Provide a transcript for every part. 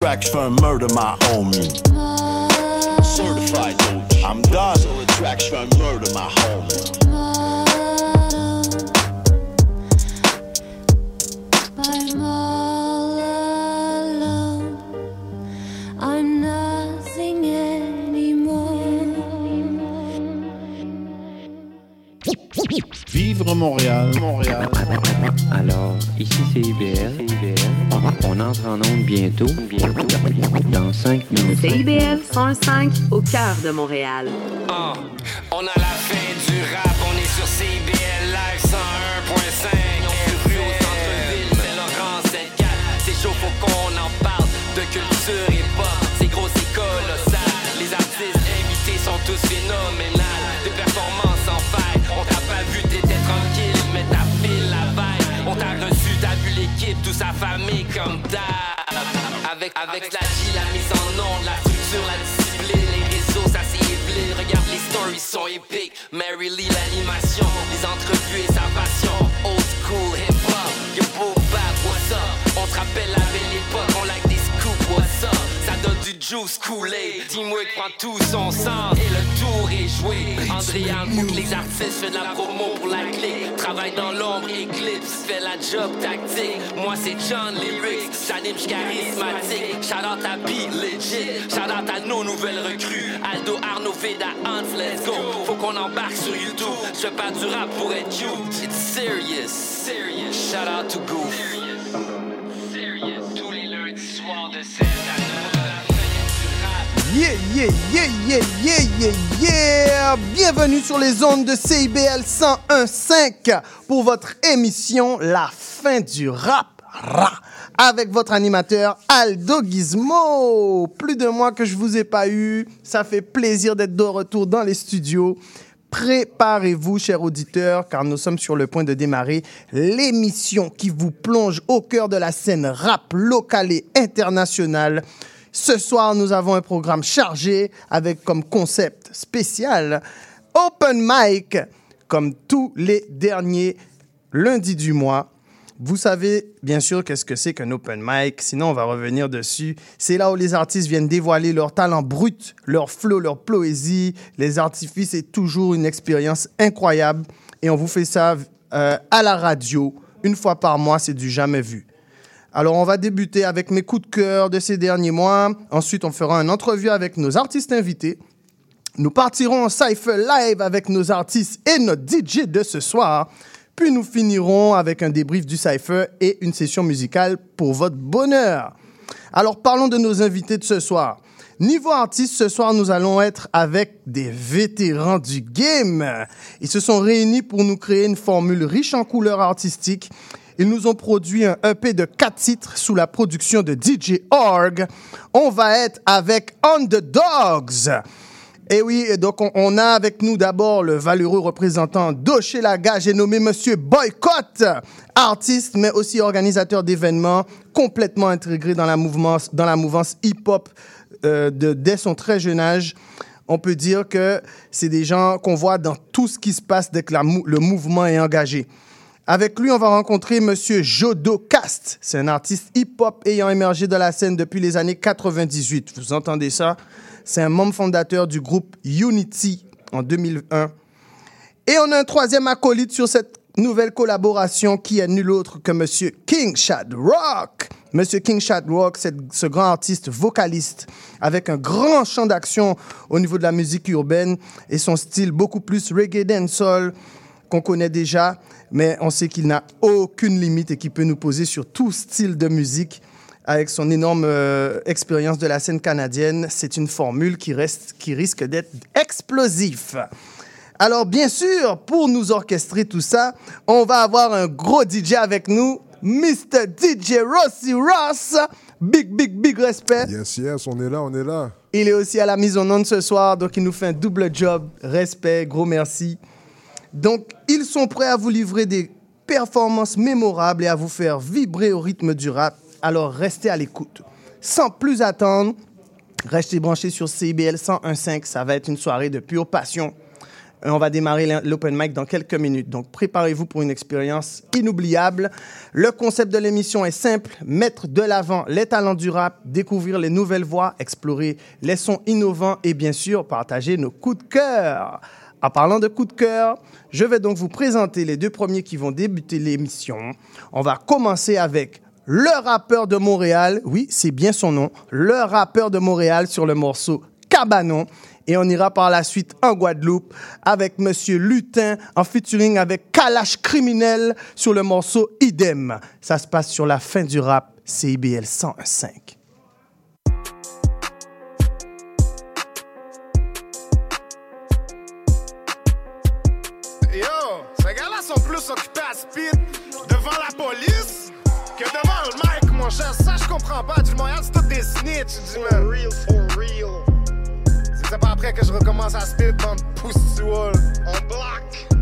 Tracks from murder my homie. Certified OG. I'm done. So tracks from murder my homie. I'm all Vivre Montréal, Montréal. Alors, ici c'est IBL. On entre en onde bientôt. Bientôt. Dans 5 minutes. CIBL 105 au cœur de Montréal. Ah, on a la fin du rap, on est sur CBL Live 101.5. On rue au centre-ville, c'est Laurent 74. C'est chaud, faut qu'on en parle de culture et pop. C'est gros, c'est colossal. Les artistes invités sont tous phénoménales. Des performances en faille. Sa famille comme d'hab. Avec, avec la G, la mise en onde, la structure, la discipline, les réseaux, ça c'est. Regarde, les stories sont épiques. Mary Lee, l'animation, les entrevues et sa passion. Du juice coulé. Dis-moi que prend tout son sens et le tour est joué. Andréane boucle les artistes, fait de la promo pour la clique. Travaille dans l'ombre, éclipse, fait la job tactique. Moi c'est John Lyrics, j'anime, charismatique. Shout out à B, legit. Shout out à nos nouvelles recrues. Aldo, Arnaud, Veda, Hans, let's go. Faut qu'on embarque sur YouTube. J'fais pas du rap pour être cute. It's serious, serious. Shout out to Goof. Serious, serious. Tous les lundis soirs de 7 à 9 Yeah, yeah, yeah, yeah, yeah, yeah, yeah. Bienvenue sur les ondes de CIBL 101.5 pour votre émission La fin du rap. Ra, avec votre animateur Aldo Gizmo. Plus de mois que je vous ai pas eu. Ça fait plaisir d'être de retour dans les studios. Préparez-vous, chers auditeurs, car nous sommes sur le point de démarrer l'émission qui vous plonge au cœur de la scène rap locale et internationale. Ce soir, nous avons un programme chargé avec comme concept spécial Open Mic, comme tous les derniers lundis du mois. Vous savez bien sûr qu'est-ce que c'est qu'un open mic, sinon on va revenir dessus. C'est là où les artistes viennent dévoiler leur talent brut, leur flow, leur poésie, les artifices. C'est toujours une expérience incroyable et on vous fait ça euh, à la radio une fois par mois, c'est du jamais vu. Alors on va débuter avec mes coups de cœur de ces derniers mois. Ensuite, on fera une entrevue avec nos artistes invités. Nous partirons en cypher live avec nos artistes et notre DJ de ce soir. Puis nous finirons avec un débrief du cypher et une session musicale pour votre bonheur. Alors parlons de nos invités de ce soir. Niveau artiste, ce soir, nous allons être avec des vétérans du game. Ils se sont réunis pour nous créer une formule riche en couleurs artistiques. Ils nous ont produit un EP de quatre titres sous la production de DJ Org. On va être avec Underdogs. Et oui, et donc on, on a avec nous d'abord le valeureux représentant d'Ochelaga, j'ai nommé Monsieur Boycott, artiste mais aussi organisateur d'événements, complètement intégré dans la mouvance, hip-hop euh, dès son très jeune âge. On peut dire que c'est des gens qu'on voit dans tout ce qui se passe dès que le mouvement est engagé. Avec lui, on va rencontrer Monsieur Jodo Cast. C'est un artiste hip-hop ayant émergé de la scène depuis les années 98. Vous entendez ça? C'est un membre fondateur du groupe Unity en 2001. Et on a un troisième acolyte sur cette nouvelle collaboration qui est nul autre que Monsieur King Shad Rock. Monsieur King Shad Rock, c'est ce grand artiste vocaliste avec un grand champ d'action au niveau de la musique urbaine et son style beaucoup plus reggae dancehall qu'on connaît déjà, mais on sait qu'il n'a aucune limite et qu'il peut nous poser sur tout style de musique avec son énorme euh, expérience de la scène canadienne. C'est une formule qui, reste, qui risque d'être explosif. Alors, bien sûr, pour nous orchestrer tout ça, on va avoir un gros DJ avec nous, Mr. DJ Rossi Ross. Big, big, big respect. Yes, yes, on est là, on est là. Il est aussi à la mise en onde ce soir, donc il nous fait un double job. Respect, gros merci. Donc, ils sont prêts à vous livrer des performances mémorables et à vous faire vibrer au rythme du rap. Alors, restez à l'écoute. Sans plus attendre, restez branchés sur CBL 101.5. Ça va être une soirée de pure passion. On va démarrer l'open mic dans quelques minutes. Donc, préparez-vous pour une expérience inoubliable. Le concept de l'émission est simple mettre de l'avant les talents du rap, découvrir les nouvelles voix, explorer les sons innovants et bien sûr partager nos coups de cœur. En parlant de coups de cœur, je vais donc vous présenter les deux premiers qui vont débuter l'émission. On va commencer avec le rappeur de Montréal. Oui, c'est bien son nom. Le rappeur de Montréal sur le morceau Cabanon. Et on ira par la suite en Guadeloupe avec Monsieur Lutin en featuring avec Kalash Criminel sur le morceau Idem. Ça se passe sur la fin du rap CIBL 101.5. occupés à speed devant la police que devant le mic, mon cher. Ça, je comprends pas. Du Montréal, c'est tout des snitch. Du man. real, for real. C'est pas après que je recommence à speed dans le pouce-wall. On bloque.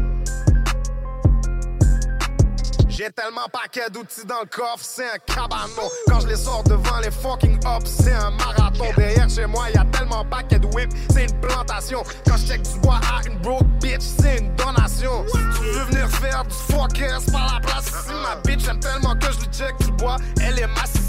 J'ai tellement paquet d'outils dans le coffre, c'est un cabanon. Quand je les sors devant les fucking hops, c'est un marathon. Derrière chez moi, y a tellement paquet de whip, c'est une plantation. Quand je check du bois à une broke bitch, c'est une donation. Si tu veux venir faire du fuck c'est pas la place ici. Ma bitch j'aime tellement que je lui check du bois, elle est massive.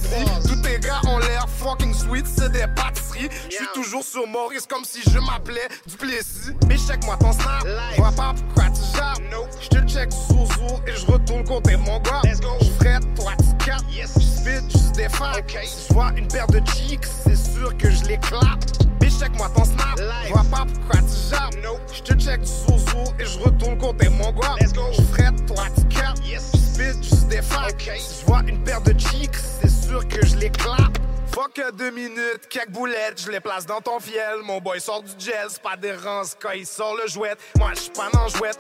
Tous tes gars ont l'air fucking sweet, c'est des pâtisseries. Je suis toujours sur Maurice comme si je m'appelais Duplessis. Mais check-moi ton snap, je vois pas pourquoi tu jappes. Je te check sous et je retourne compter mon gars. Je ferai toi capes, je spit, je défends. Si je vois une paire de cheeks, c'est sûr que je les clappe. Bitch, check-moi ton snap, je vois pas pourquoi tu jappes. Je te check sous sous et je retourne compter mon gars. Je ferai toi tu capes, je spit, je défends. Si je vois une paire de cheeks, c'est sûr que je les clappe. Fuck deux minutes, quelques boulettes, je les place dans ton fiel. Mon boy sort du gel, c'est pas des rances quand il sort le jouet. Moi j'suis pas dans jouette,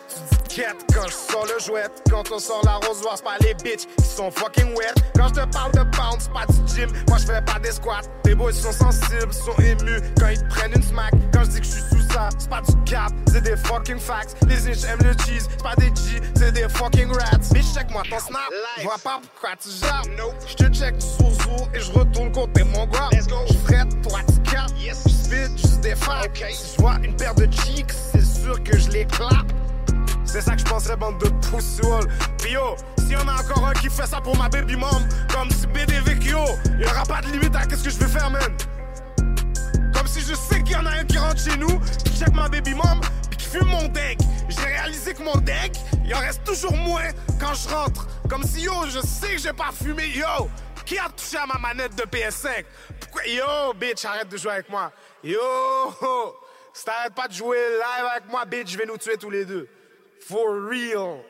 quête quand je sors le jouet. Quand on sort la rosoire, c'est pas les bitches qui sont fucking wet. Quand je te parle de bounce, c'est pas du gym, moi je fais pas des squats. Tes boys sont sensibles, sont émus quand ils te prennent une smack. Quand je dis que je suis sous ça, c'est pas du cap, c'est des fucking facts. Les inches aiment le cheese, c'est pas des G, c'est des fucking rats. Bitch, check-moi ton snap, vois pas pourquoi tu jappes. Je te check sous sous et je retourne côté mon gars. Je ferai toi tu capes, je spit, je défends. Si je vois une paire de cheeks, c'est sûr que je les clappe. C'est ça que je penserais, bande de poussoules. Puis yo, si y'en a encore un qui fait ça pour ma baby mom, comme si BD Vecchio, y'aura pas de limite à qu'est-ce que je vais faire, man. Comme si je sais qu'il y en a un qui rentre chez nous, qui check ma baby mom, puis qui fume mon deck. J'ai réalisé que mon deck, il en reste toujours moins quand je rentre. Comme si yo, je sais que j'ai pas fumé, yo. Qui a touché à ma manette de PS5? Pourquoi? Yo, bitch, arrête de jouer avec moi. Yo, si t'arrêtes pas de jouer live avec moi, bitch, je vais nous tuer tous les deux. For real.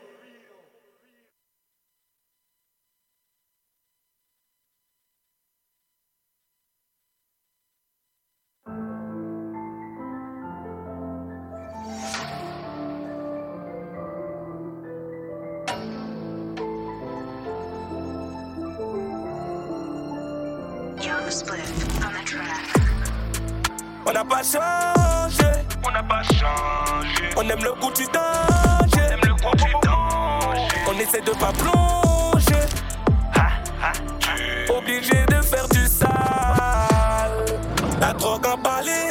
On n'a pas changé, on n'a pas changé. On aime le goût du danger, on aime le goût du danger. On essaie de pas plonger, obligé de faire du sale. La drogue emballée,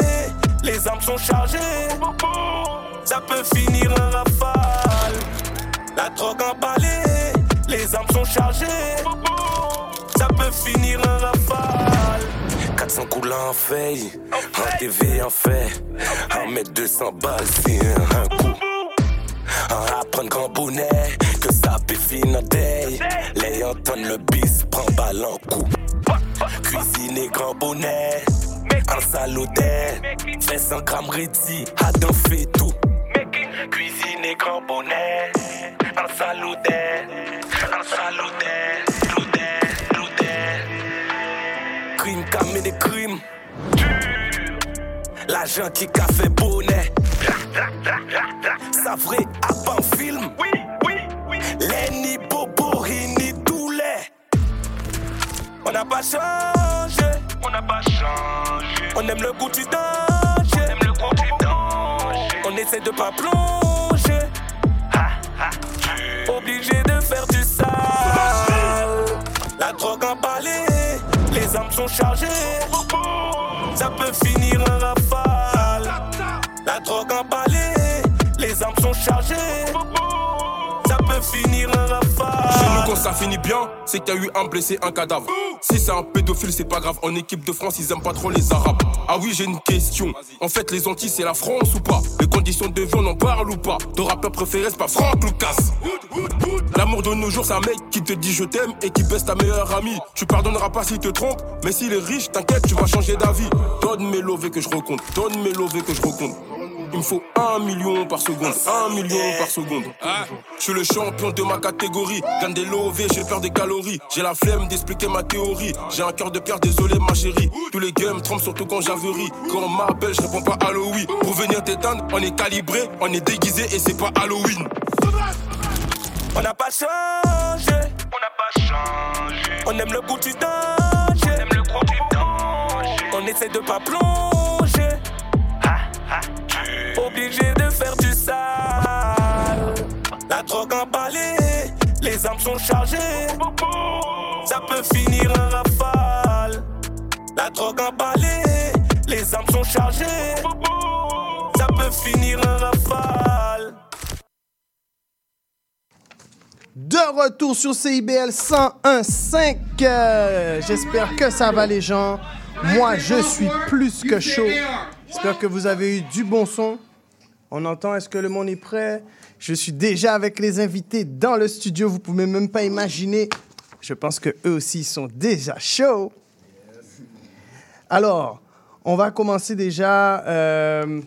les armes sont chargées. Ça peut finir en rafale. La drogue emballée, les armes sont chargées. Peut finir en rafale. 400 coups en feuille, un TV en fait, un mètre 200 balles, c'est un coup. Un apprendre grand bonnet, que ça peut finir day. Les entendre le bis, prend balle en coup. Cuisiner grand bonnet, un salodin, fait 100 grammes ready, Adam fait tout. Cuisiner grand bonnet, un salodin, un salodin, L'agent qui a fait bonnet. Ça vrai à bon film. Oui, oui, oui. Lenny Bobo, Rini Doulet. On n'a pas changé. On n'a pas changé. On aime le goût du danger. On aime le goût du danger. On essaie de pas plonger. Obligé de faire du sale. La drogue emballée, les armes sont chargées. Ça peut finir en chargés. Ça peut finir. Chez nous, quand ça finit bien, c'est qu'il y a eu un blessé, un cadavre. Si c'est un pédophile, c'est pas grave. En équipe de France, ils aiment pas trop les Arabes. Ah oui, j'ai une question. En fait, les Antilles, c'est la France ou pas? Les conditions de vie, on en parle ou pas? Ton rappeur préféré, c'est pas Franck Lucas. L'amour de nos jours, c'est un mec qui te dit je t'aime et qui baisse ta meilleure amie. Tu pardonneras pas s'il te trompe, mais s'il est riche, t'inquiète, tu vas changer d'avis. Donne mes lovés que je recompte, donne mes lovés que je recompte. Il me faut un million par seconde, un million par seconde. Je suis le champion de ma catégorie. Gagne des lovés, j'ai peur des calories. J'ai la flemme d'expliquer ma théorie. J'ai un cœur de pierre, désolé ma chérie. Tous les games trompent surtout quand j'averie. Quand on m'appelle, je réponds pas Halloween. Pour venir t'éteindre, on est calibré, on est déguisé et c'est pas Halloween. On n'a pas changé. On n'a pas changé. On aime le goût du danger. On aime le goût du danger. On essaie de pas plonger. Obligé de faire du sale. La drogue emballée. Les armes sont chargées. Ça peut finir un rafale. La drogue emballée. Les armes sont chargées. Ça peut finir un rafale. De retour sur CIBL 101.5. Euh, J'espère que ça va les gens. Moi, je suis plus que chaud. J'espère que vous avez eu du bon son. On entend, est-ce que le monde est prêt? Je suis déjà avec les invités dans le studio. Vous pouvez même pas imaginer. Je pense que eux aussi sont déjà chauds. Alors, on va commencer déjà. euh,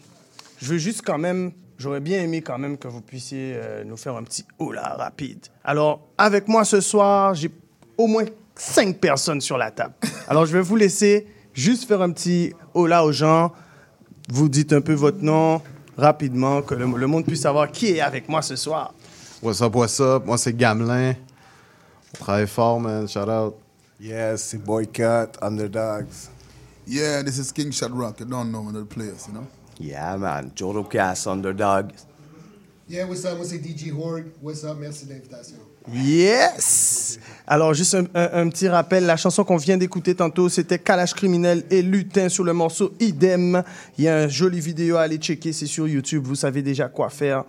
je veux juste quand même, j'aurais bien aimé quand même que vous puissiez euh, nous faire un petit hola rapide. Alors, avec moi ce soir, j'ai au moins cinq personnes sur la table. Alors, je vais vous laisser juste faire un petit hola aux gens. Vous dites un peu votre nom rapidement, que le, le monde puisse savoir qui est avec moi ce soir. What's up, what's up? Moi, c'est Gamelin. On travaille fort, man. Shout out. Yes, c'est Boycott, Underdogs. Yeah, this is King Shot Rock. You don't know another players, you know? Yeah, man. Jodo Cass, Underdog. Yeah, what's up? Moi, c'est DJ Horde. What's up? Merci de l'invitation. Yes! Alors, juste un, petit rappel, la chanson qu'on vient d'écouter tantôt, c'était Kalash Criminel et Lutin sur le morceau Idem. Il y a une jolie vidéo à aller checker, c'est sur YouTube, vous savez déjà quoi faire.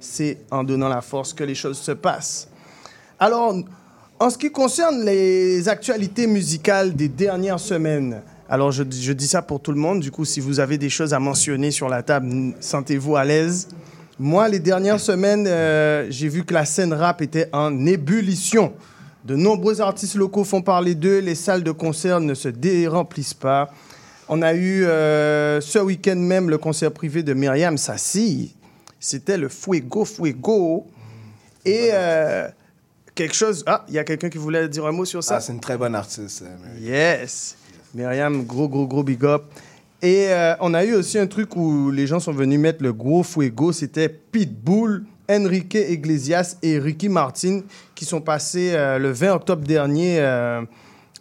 C'est en donnant la force que les choses se passent. Alors, en ce qui concerne les actualités musicales des dernières semaines, alors je, dis ça pour tout le monde, du coup, si vous avez des choses à mentionner sur la table, sentez-vous à l'aise. Moi, les dernières semaines, euh, j'ai vu que la scène rap était en ébullition. De nombreux artistes locaux font parler d'eux, les salles de concert ne se déremplissent pas. On a eu euh, ce week-end même le concert privé de Myriam Sassi. C'était le Fuego Fuego. Et euh, quelque chose... Ah, il y a quelqu'un qui voulait dire un mot sur ça? Ah, c'est une très bonne artiste. euh. Yes. Myriam, gros, gros, gros big up. Et euh, on a eu aussi un truc où les gens sont venus mettre le gros fuego. C'était Pitbull, Enrique Iglesias et Ricky Martin qui sont passés euh, le 20 octobre dernier euh,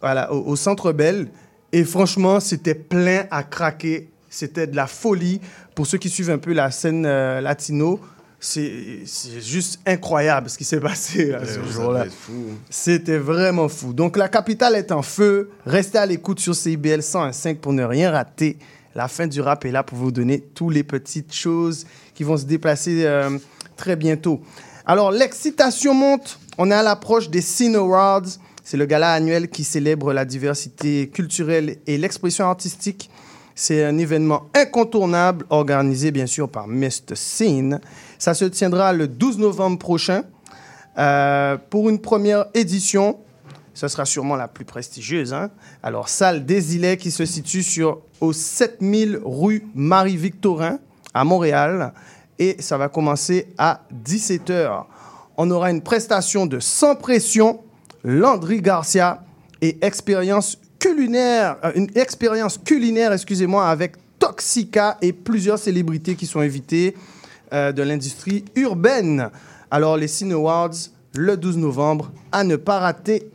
voilà, au, au Centre Bell. Et franchement, c'était plein à craquer. C'était de la folie. Pour ceux qui suivent un peu la scène euh, latino, c'est juste incroyable ce qui s'est passé là, ce jour-là. fou. C'était vraiment fou. Donc la capitale est en feu. Restez à l'écoute sur CIBL 105 pour ne rien rater. La fin du rap est là pour vous donner toutes les petites choses qui vont se déplacer euh, très bientôt. Alors l'excitation monte. On est à l'approche des Cine Awards. C'est le gala annuel qui célèbre la diversité culturelle et l'expression artistique. C'est un événement incontournable organisé bien sûr par Mr. Scene. Ça se tiendra le 12 novembre prochain. Euh, pour une première édition, ce sera sûrement la plus prestigieuse. hein. Alors, salle des Îlets qui se situe sur, au 7000 rue Marie-Victorin à Montréal. Et ça va commencer à 17h. On aura une prestation de Sans Pression, Landry Garcia et expérience culinaire, euh, une expérience culinaire, excusez-moi, avec Toxica et plusieurs célébrités qui sont invitées euh, de l'industrie urbaine. Alors, les Cine Awards, le 12 novembre, à ne pas rater.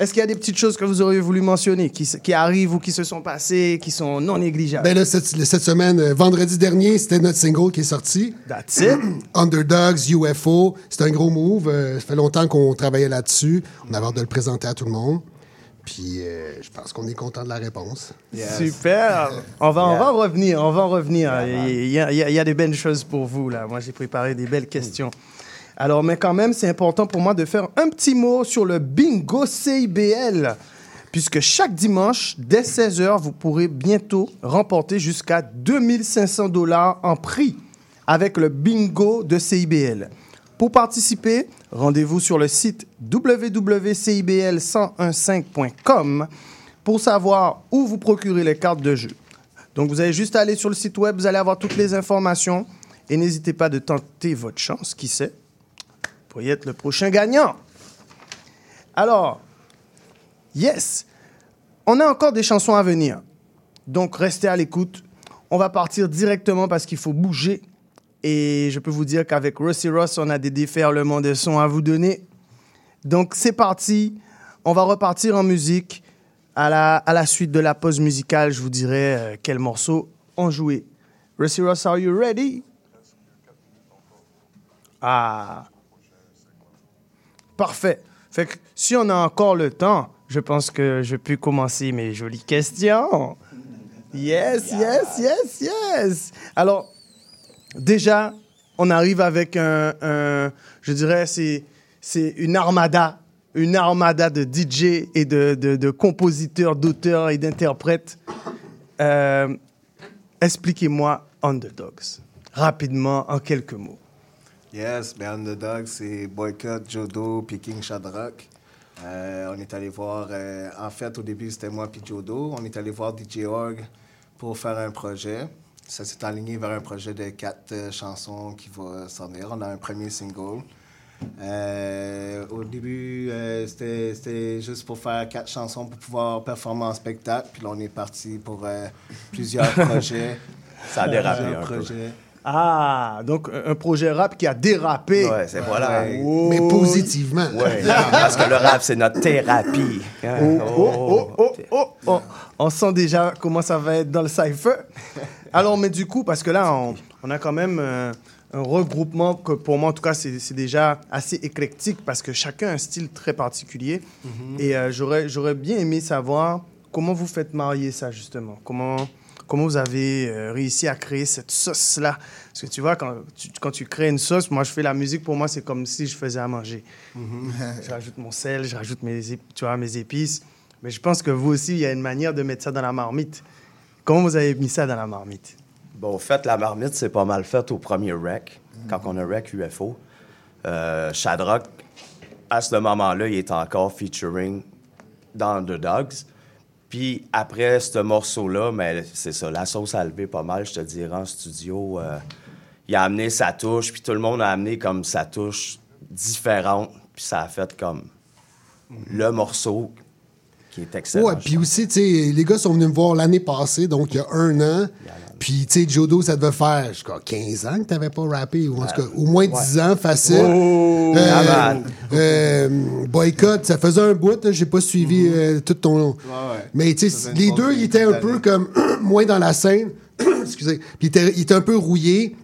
Est-ce qu'il y a des petites choses que vous auriez voulu mentionner, qui, arrivent ou qui se sont passées, qui sont non négligeables? Ben là, cette, cette semaine, euh, vendredi dernier, c'était notre single qui est sorti. That's it. Underdogs, UFO. C'est un gros move. Euh, ça fait longtemps qu'on travaillait là-dessus. On avait hâte de le présenter à tout le monde. Puis euh, je pense qu'on est content de la réponse. Super. On va, on va en revenir, on va en revenir. il, y a, il y a- il y a des belles choses pour vous, là. Moi, j'ai préparé des belles questions. Alors, mais quand même, c'est important pour moi de faire un petit mot sur le bingo CIBL. Puisque chaque dimanche, dès 16h, vous pourrez bientôt remporter jusqu'à 2500 dollars en prix avec le bingo de CIBL. Pour participer, rendez-vous sur le site www.cibl1015.com pour savoir où vous procurer les cartes de jeu. Donc, vous allez juste aller sur le site web, vous allez avoir toutes les informations et n'hésitez pas de tenter votre chance, qui sait, pourriez être le prochain gagnant. Alors, yes, on a encore des chansons à venir. Donc, restez à l'écoute. On va partir directement parce qu'il faut bouger. Et je peux vous dire qu'avec Rusty Ross, on a des déferlements de sons à vous donner. Donc, c'est parti. On va repartir en musique. À la, suite de la pause musicale, je vous dirai euh, quel morceau on jouait. Rusty Ross, are you ready? Ah. Parfait. Fait si on a encore le temps, je pense que je peux commencer mes jolies questions. Yes, yes, yes, yes. Alors, déjà, on arrive avec un, je dirais, c'est, c'est une armada, une armada de DJ et de, de- de compositeurs, d'auteurs et d'interprètes. Euh, expliquez-moi Underdogs, rapidement, en quelques mots. Yes, ben Underdog, c'est Boycott, Jodo, puis King Shadrach. Euh, on est allé voir, euh, en fait, au début, c'était moi puis Jodo. On est allé voir DJ Org pour faire un projet. Ça s'est aligné vers un projet de quatre euh, chansons qui va venir. On a un premier single. Au début, c'était juste pour faire quatre chansons pour pouvoir performer en spectacle. Puis là, on est parti pour plusieurs projets. Ça a dérapé Plusieurs un peu. Ah, donc un projet rap qui a dérapé. Ouais, c'est voilà. Oh. Mais positivement. Ouais, parce que le rap, c'est notre thérapie. Hein? Oh, oh, oh, oh, oh, oh. On sent déjà comment ça va être dans le cypher. Alors, mais du coup, parce que là, on, on a quand même euh, un regroupement que pour moi, en tout cas, c'est c'est déjà assez éclectique parce que chacun a un style très particulier. Mhm. Et euh, j'aurais j'aurais bien aimé savoir comment vous faites marier ça, justement. Comment, comment vous avez euh, réussi à créer cette sauce-là? Parce que tu vois, quand tu, quand tu crées une sauce, moi, je fais la musique, pour moi, c'est comme si je faisais à manger. Mhm. je rajoute mon sel, je rajoute mes, tu vois, mes épices. Mais je pense que vous aussi, il y a une manière de mettre ça dans la marmite. Comment vous avez mis ça dans la marmite? Bon, au fait, la marmite, c'est pas mal fait au premier rec, quand on a rec UFO. Euh, Shadrach, à ce moment-là, il est encore featuring dans Underdogs. Puis après ce morceau-là, mais c'est ça, la sauce a levé pas mal, je te dirais, en studio. Euh, il a amené sa touche, puis tout le monde a amené comme sa touche différente, puis ça a fait comme le morceau qui est excellent. Ouais, puis aussi, tu sais, les gars sont venus me voir l'année passée, donc il y a un an. Puis, tu sais, Jodo, ça devait faire, je crois, 15 ans que t'avais pas rappé, ou en tout cas, au moins 10 ans, facile. Oh, Euh, euh, boycott, ça faisait un bout, j'ai pas suivi euh, tout ton. Mais, tu sais, les deux, de ils étaient un peu comme moins dans la scène. Excusez. Puis, ils étaient un peu rouillés.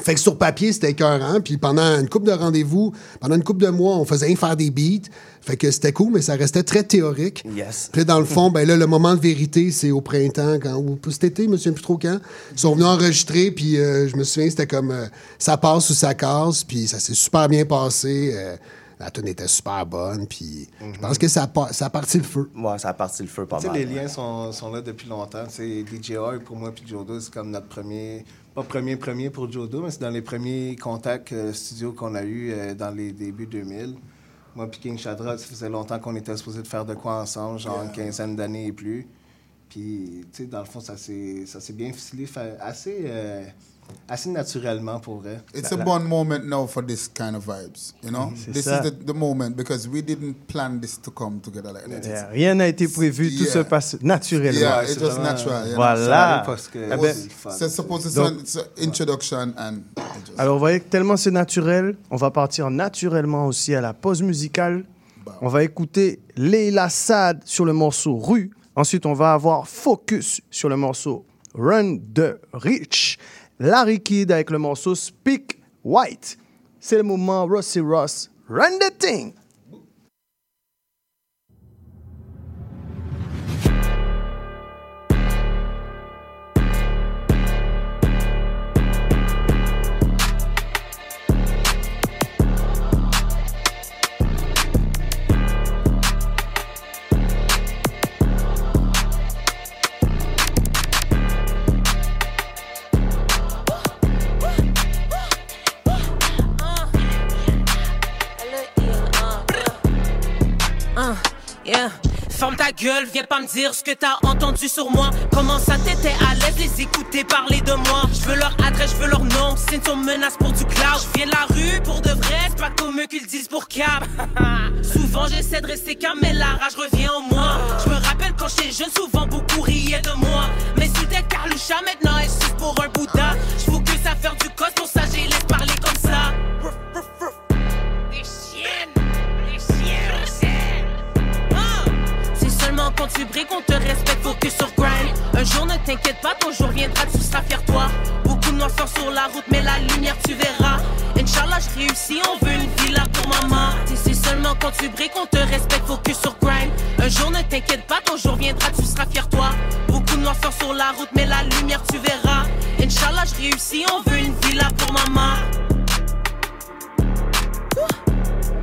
Fait que sur papier, c'était écœurant. Puis pendant une couple de rendez-vous, pendant une couple de mois, on faisait rien faire des beats. Fait que c'était cool, mais ça restait très théorique. Yes. Puis là, dans le fond, ben là, le moment de vérité, c'est au printemps, quand, ou cet été, je me souviens plus trop quand. Ils sont venus enregistrer, puis euh, je me souviens, c'était comme euh, ça passe ou ça casse, puis ça s'est super bien passé. euh, la tune était super bonne, puis je pense que ça a, ça a parti le feu. Ouais, ça a parti le feu pas Tu sais, mal. les ouais. liens sont, sont là depuis longtemps. C'est DJ Org, pour moi, puis Jodo, c'est comme notre premier, pas premier premier pour Jodo, mais c'est dans les premiers contacts euh, studio qu'on a eu euh, dans les débuts 2000. Moi puis King Shadrach, ça faisait longtemps qu'on était supposé de faire de quoi ensemble, genre une quinzaine d'années et plus. Puis, tu sais, dans le fond, ça s'est bien ficelé fa- assez, euh, assez naturellement pour vrai. It's a born moment now for this kind of vibes, you know? C'est This ça. is the, the moment because we didn't plan this to come together like that. Yeah, Rien n'a été prévu, tout se passe naturellement. Yeah, it was natural. you know? Voilà. C'est sound- it's an introduction and just- Alors, vous voyez que tellement c'est naturel, on va partir naturellement aussi à la pause musicale. On va écouter Leila Sad sur le morceau Rue. Ensuite, on va avoir Focus sur le morceau Run de Rich. Larry Kidd avec le morceau Speak White. C'est le moment Rossi Ross. Run the thing! Viens pas me dire ce que t'as entendu sur moi. Comment ça t'étais à l'aise les écouter parler de moi? Je veux leur adresse, je veux leur nom. C'est une menace pour du cloud. Je viens de la rue pour de vrai, c'est pas comme eux qu'ils disent pour cap. souvent j'essaie de rester calme, mais la rage revient en moi. Je me rappelle quand j'étais jeune, souvent beaucoup riaient de moi. Mais si t'es Carloucha, maintenant elle suce pour un Bouddha. Je que ça faire du cos, pour ça j'ai laisse quand tu brilles qu'on te respecte, focus sur grind. Un jour ne t'inquiète pas, ton jour viendra, tu seras fier toi. Beaucoup de noirs sur la route, mais la lumière tu verras. Inch'Allah, je réussis, on veut une villa pour maman. Si c'est seulement quand tu brilles qu'on te respecte, focus sur grind. Un jour ne t'inquiète pas, ton jour viendra, tu seras fier toi. Beaucoup de noirs sur la route, mais la lumière tu verras. Inch'Allah, je réussis, on veut une villa pour maman.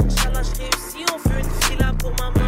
Inch'Allah, je réussis, on veut une villa pour maman.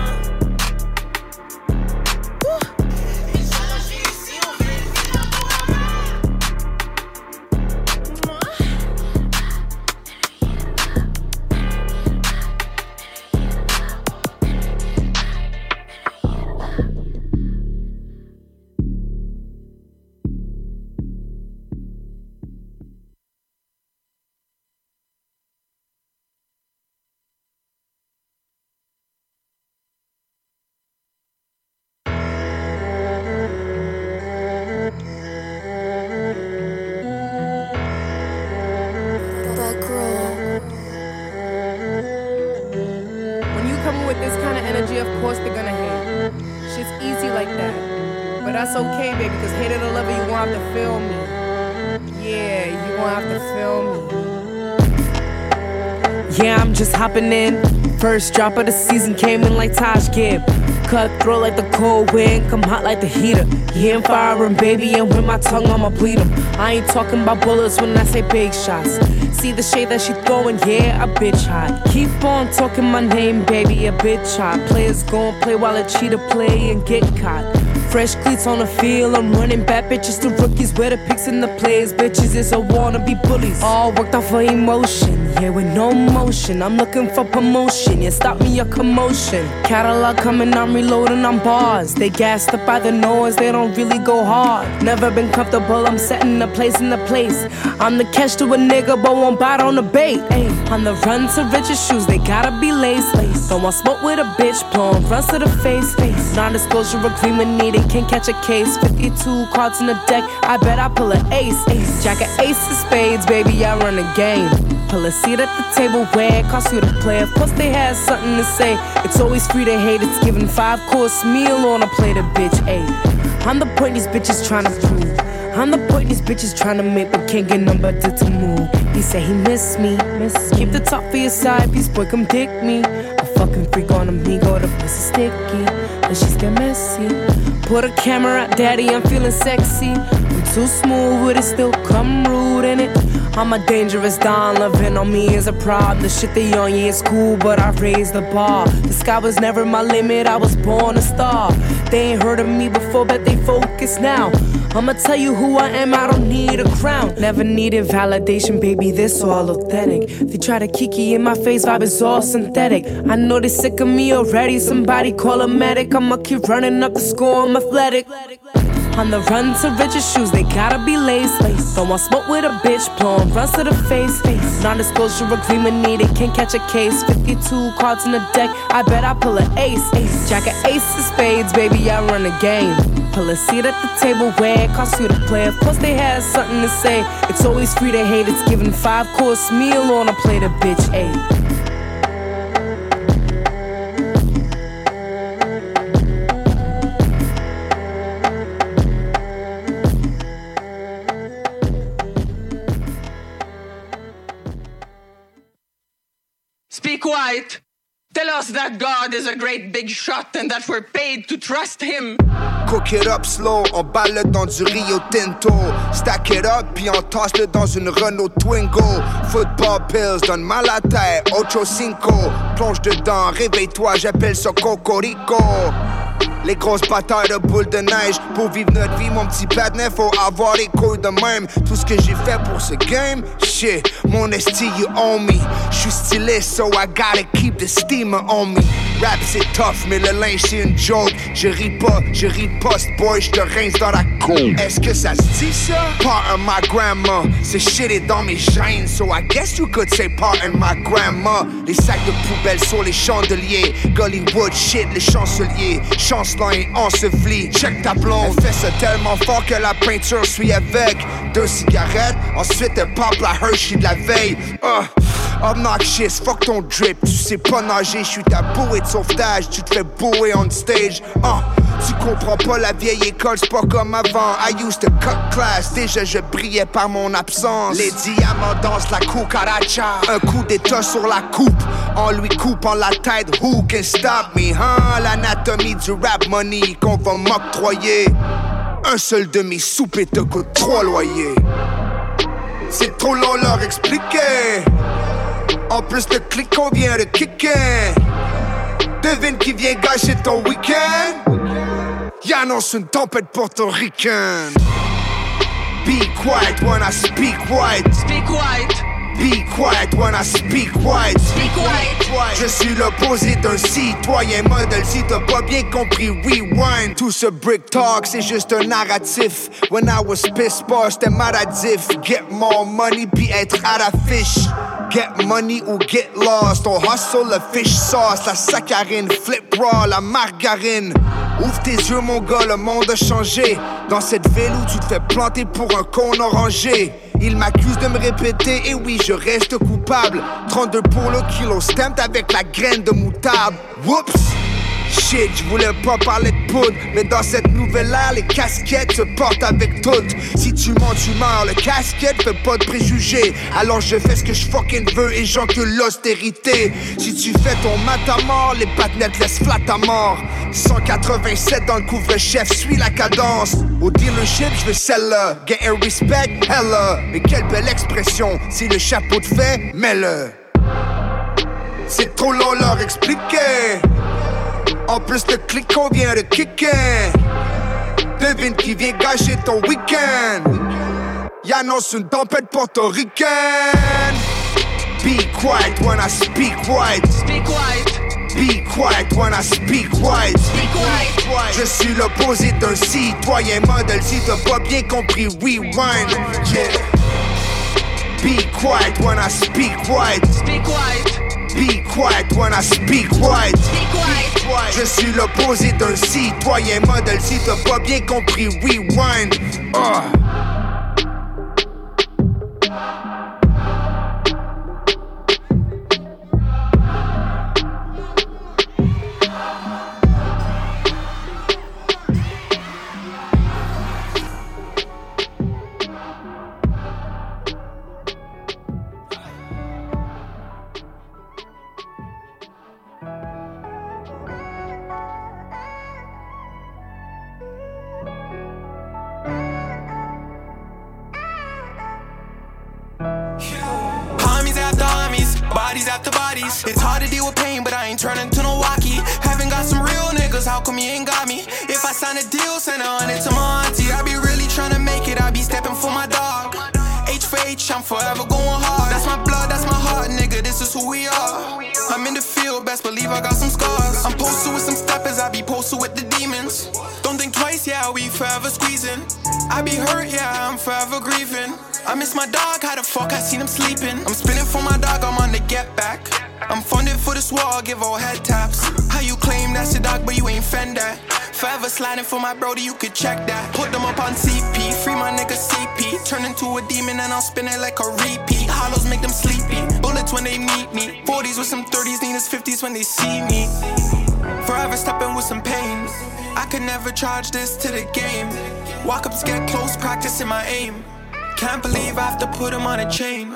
In. First drop of the season came in like Taj Gibb. Cutthroat like the cold wind, come hot like the heater. Yeah, I'm firing, baby, and with my tongue, I'ma bleed 'em. I ain't talking about bullets when I say big shots. See the shade that she throwing, yeah, a bitch hot. Keep on talking my name, baby, a bitch hot. Players gon' play while a cheater play and get caught. Fresh cleats on the field, I'm running bad bitches to rookies. Where the pics and the players, bitches is a wannabe bullies. All worked off for emotion, yeah, with no motion. I'm looking for promotion, yeah, stop me a commotion. Catalog coming, I'm reloading on bars. They gassed up by the noise, they don't really go hard. Never been comfortable, I'm setting the place in the place. I'm the catch to a nigga, but won't bite on the bait. On the run to riches shoes, they gotta be laced. Don't want smoke with a bitch, blowing runs to the face. Non disclosure agreement needed, can't catch a case. 52 cards in the deck, I bet I pull an ace. ace. Jack of ace of spades, baby, I run the game. Pull a seat at the table where it costs you to play. Of course, they had something to say. It's always free to hate, it's giving five course meal on a plate of bitch. Ayy, I'm the point these bitches trying to prove. I'm the point these bitches trying to make, but can't get number to, to move. He say he miss me, miss Keep the top for your side piece, boy, come dick me. A fucking freak on he go the pussy sticky, And she's get messy. Put a camera out, daddy, I'm feeling sexy. I'm too smooth with it, still come rude in it. I'm a dangerous don, loving on me is a problem. The shit they on, yeah, it's cool, but I raised the bar. The sky was never my limit, I was born a star. They ain't heard of me before, but they focus now. I'ma tell you who I am, I don't need a crown. Never needed validation, baby, this all authentic. They try to kiki in my face, vibe is all synthetic. I know they sick of me already, somebody call a medic. I'ma keep running up the score, I'm athletic. On the run to riches shoes, they gotta be laced. Don't want smoke with a bitch, blowing runs to the face. Non disclosure agreement needed, can't catch a case. 52 cards in the deck, I bet I pull an ace. ace. Jack of ace of spades, baby, I run the game. Pull a seat at the table where it costs you to play. Of course, they had something to say. It's always free to hate, it's giving five course meal on a plate of bitch, ayy. Speak white. Tell us that God is a great big shot and that we're paid to trust him. Cook it up slow, on balle dans du Rio Tinto. Stack it up, puis on tasse-le dans une Renault Twingo. Football pills, donne mal à tête, Ocho Cinco. Plonge dedans, réveille-toi, j'appelle ça Cocorico. Les grosses batailles de boules de neige. Pour vivre notre vie, mon petit patinet, faut avoir les couilles de même. Tout ce que j'ai fait pour ce game, shit. Mon esti, you own me. J'suis stylé, so I gotta keep the steamer on me. Rap c'est tough, mais le linge c'est une joke. Je ris pas, je riposte, boy, je te rince dans la cour. Est-ce que ça se dit ça? Pardon my grandma, ce shit est dans mes gènes, so I guess you could say pardon my grandma. Les sacs de poubelle sur les chandeliers, Gollywood shit, les chanceliers. Chancelant et enseveli, check ta blonde. Elle fait ça tellement fort que la peinture suit avec. Deux cigarettes, ensuite elle pop la Hershey de la veille. Uh. Obnoxious, fuck ton drip, tu sais pas nager, je suis ta bouée de sauvetage, tu te fais bouer on stage. Uh, tu comprends pas la vieille école, c'est pas comme avant. I used to cut class, déjà je brillais par mon absence. Les diamants dansent la cucaracha, un coup d'état sur la coupe, en lui coupant la tête. Who can stop me? L'anatomie du rap money qu'on va m'octroyer. Un seul de mes soupes te coûte trois loyers. C'est trop long leur expliquer. En plus, le clic qu'on vient de kicker. Devine qui vient gâcher ton week-end. Y annonce une tempête portoricaine. Be quiet when I speak white. Speak white. Be quiet when I speak white. Speak white. Je suis l'opposé d'un citoyen modèle. Si t'as pas bien compris, rewind. Tout ce brick talk, c'est juste un narratif. When I was pissed poor, c'était maladif. Get more money, puis être à la fiche. Get money ou get lost. On hustle le fish sauce, la saccharine, flip raw, la margarine. Ouvre tes yeux, mon gars, le monde a changé. Dans cette ville où tu te fais planter pour un con orangé. Il m'accuse de me répéter, et oui, je reste coupable. 32 pour le kilo, stamped avec la graine de moutarde. Whoops! Shit, je voulais pas parler de poudre, mais dans cette les casquettes se portent avec toutes. Si tu mens, tu meurs, le casquette fait pas de préjugés. Alors je fais ce que je fucking veux et j'encule l'austérité. Si tu fais ton mat à mort, les patinettes laissent flat à mort. 187 dans le couvre-chef, suis la cadence. Au dealership, je veux celle-là. Get a respect, hella. Mais quelle belle expression, si le chapeau te fait, mets-le. C'est trop long leur expliquer. En plus, le clic vient de kicker. Devine qui vient gâcher ton week-end. Y annonce une tempête portoricaine. Be quiet when I speak white. Speak white. Be quiet when I speak white. Speak white. Je suis l'opposé d'un citoyen modèle. Si t'as pas bien compris, rewind. Yeah. Be quiet when I speak white. Speak white. Be quiet when I speak white. Je suis l'opposé d'un citoyen modèle. Si t'as pas bien compris, rewind. Ah. Bodies. To deal with pain, but I ain't turning to no walkie. Haven't got some real niggas, how come you ain't got me? If I sign a deal, send a hundred to my auntie. I be really trying to make it, I be stepping for my dog. H for H, I'm forever going hard. That's my blood, that's my heart, nigga, this is who we are. I'm in the field, best believe I got some scars. I'm posted with some steppers, I be posted with the demons. Don't think twice, yeah, we forever squeezing. I be hurt, yeah, I'm forever grieving. I miss my dog, how the fuck I seen him sleeping? I'm spinning for my dog, I'm on the get back. I'm funded for this war, I'll give all head taps. How you claim that's your dog, but you ain't fend that? Forever sliding for my brody, you could check that. Put them up on CP, free my nigga CP. Turn into a demon and I'll spin it like a repeat. Hollows make them sleepy, bullets when they meet me. 40s with some 30s, need 50s when they see me. Forever stepping with some pain. I could never charge this to the game. Walk ups get close, practicing my aim. Can't believe I have to put him on a chain.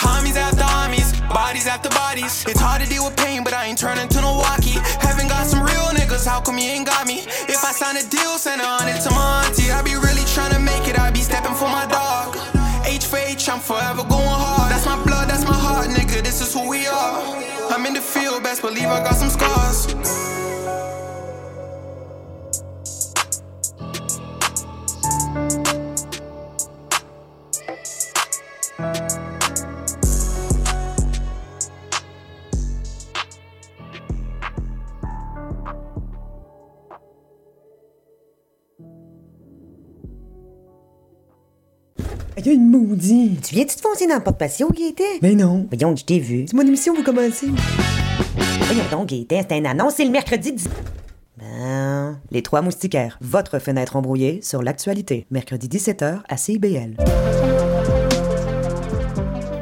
Homies after homies, bodies after bodies. It's hard to deal with pain, but I ain't turning to no walkie. Haven't got some real niggas, how come you ain't got me? If I sign a deal, send a hundred to my auntie. I be really trying to make it, I be stepping for my dog. H for H, I'm forever going hard. That's my blood, that's my heart, nigga, this is who we are. I'm in the field, best believe I got some scars. Thank you Il y a une maudite. Tu viens-tu te foncer dans le porte-patio, Gaëtan? Mais non. Voyons, je t'ai vu. C'est mon émission, vous commencez. Voyons donc, Gaëtan, c'est une annonce, c'est le mercredi 10... Ben, les Trois Moustiquaires, votre fenêtre embrouillée sur l'actualité. Mercredi 17h à CIBL.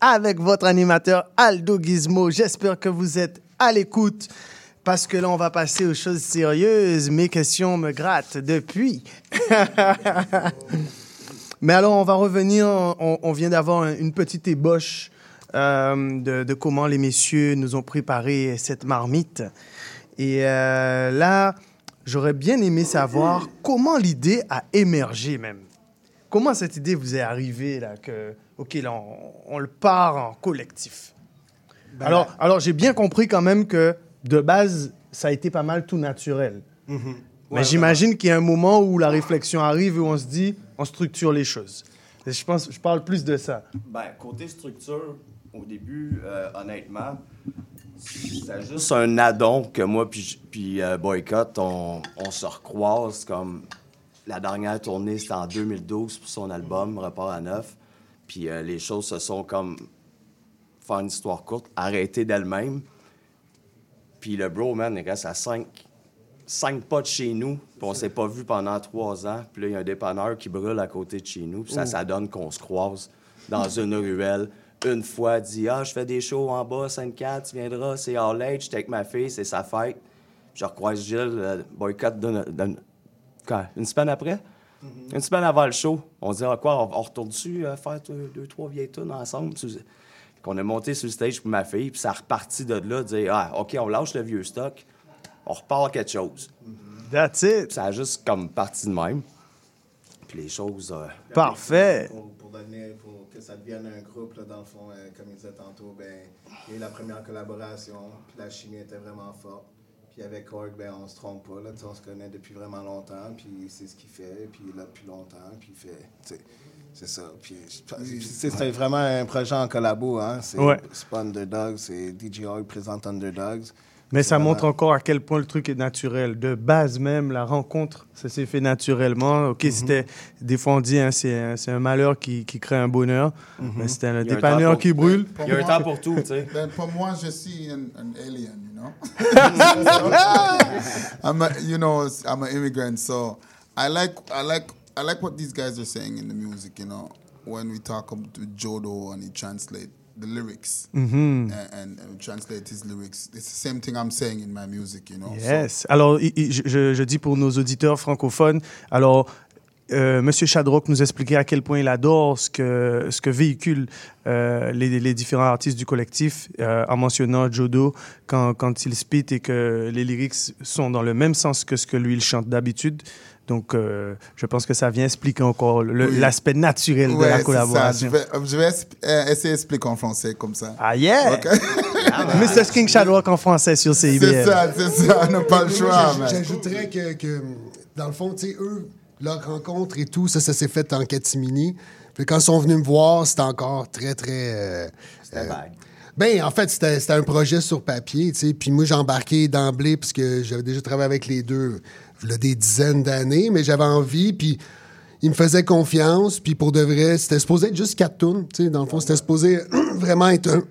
Avec votre animateur Aldo Gizmo. J'espère que vous êtes à l'écoute parce que là, on va passer aux choses sérieuses. Mes questions me grattent depuis. Mais alors, on va revenir. On, vient d'avoir un- une petite ébauche euh, de, de comment les messieurs nous ont préparé cette marmite. Et euh, là, j'aurais bien aimé savoir comment l'idée a émergé même. Comment cette idée vous est arrivée là que, ok, là, on, on le part en collectif? Ben, alors, alors j'ai bien compris quand même que de base, ça a été pas mal tout naturel. Mhm. Mais Ouais, j'imagine qu'il y a un moment où la réflexion arrive et où on se dit, on structure les choses. Et je pense, je parle plus de ça. Ben, côté structure, au début, euh, honnêtement, c'est juste un addon que moi puis, puis euh, Boycott, on, on se recroise comme la dernière tournée, c'était en 2012 pour son album Report à neuf. Puis euh, les choses se sont comme, faire une histoire courte, arrêtées d'elles-mêmes. Puis le bro, man, il reste à 5 cinq pas de chez nous, puis on s'est pas vu pendant trois ans. Puis là, il y a un dépanneur qui brûle à côté de chez nous, puis ça, Ouh. ça donne qu'on se croise dans une ruelle. Une fois, dit Ah, je fais des shows en bas, 5-4, tu viendras, c'est all age, j'étais avec ma fille, c'est sa fête. Je recroise Gilles, euh, boycott d'une- quand? Une semaine après? Une semaine avant le show, on dit ah, quoi, on, on retourne dessus euh, faire deux, deux, trois vieilles tunes ensemble? Qu'on a monté sur le stage pour ma fille, puis ça a reparti de là, de dire Ah, OK, on lâche le vieux stock, on repart quelque chose. That's it. Ça a juste comme parti de même. Puis les choses. euh, Parfait. Pour, pour donner, pour que ça devienne un groupe, là, dans le fond, euh, comme il disait tantôt, ben, il y a eu la première collaboration, puis la chimie était vraiment forte. Puis avec Korg, ben, on se trompe pas, là, on se connaît depuis vraiment longtemps, puis c'est ce qu'il fait, puis il est là depuis longtemps, puis il fait, tu sais, c'est ça. Puis, c'est vraiment un projet en collabo, hein. C'est Ouais. c'est pas Underdogs, c'est DJ Org présente Underdogs. Mais ça montre encore à quel point le truc est naturel. De base même, la rencontre, ça s'est fait naturellement. OK, c'était... Des fois, on dit, hein, c'est un, c'est un malheur qui, qui crée un bonheur. Mais c'était un dépanneur qui brûle. Il y a un temps pour tout, tu sais. Ben, pour moi, je suis un, un alien, know? I'm a, you know, I'm an immigrant, so I like, I like, I like what these guys are saying in the music. You know, when we talk about Jodo and he translate the lyrics Mhm. and, and, and translate his lyrics, it's the same thing I'm saying in my music. You know? So- Yes. Alors, i- i- je, je- je dis pour nos auditeurs francophones, alors, euh, Monsieur Shadrock nous expliquait à quel point il adore ce que, ce que véhiculent euh, les, les différents artistes du collectif, euh, en mentionnant Jodo quand, quand il spit et que les lyrics sont dans le même sens que ce que lui il chante d'habitude. Donc, euh, je pense que ça vient expliquer encore Oui. l'aspect naturel de la collaboration. Ça. Je vais, je vais es- euh, essayer d'expliquer en français comme ça. Ah yeah! Ok. Mr. King Shadrock en français sur CIBL. C'est ça, c'est ça, on n'a pas le choix. J'ajouterais que, que, dans le fond, tu sais, eux, leur rencontre et tout, ça, ça s'est fait en catimini. Puis quand ils sont venus me voir, c'était encore très, très. euh, euh, ben, en fait, c'était un projet sur papier, tu sais. Puis moi, j'ai embarqué d'emblée, parce que j'avais déjà travaillé avec les deux, il y a des dizaines d'années, mais j'avais envie, puis ils me faisaient confiance, puis pour de vrai, c'était supposé être juste quatre tunes, tu sais. Dans le fond, c'était supposé vraiment être un,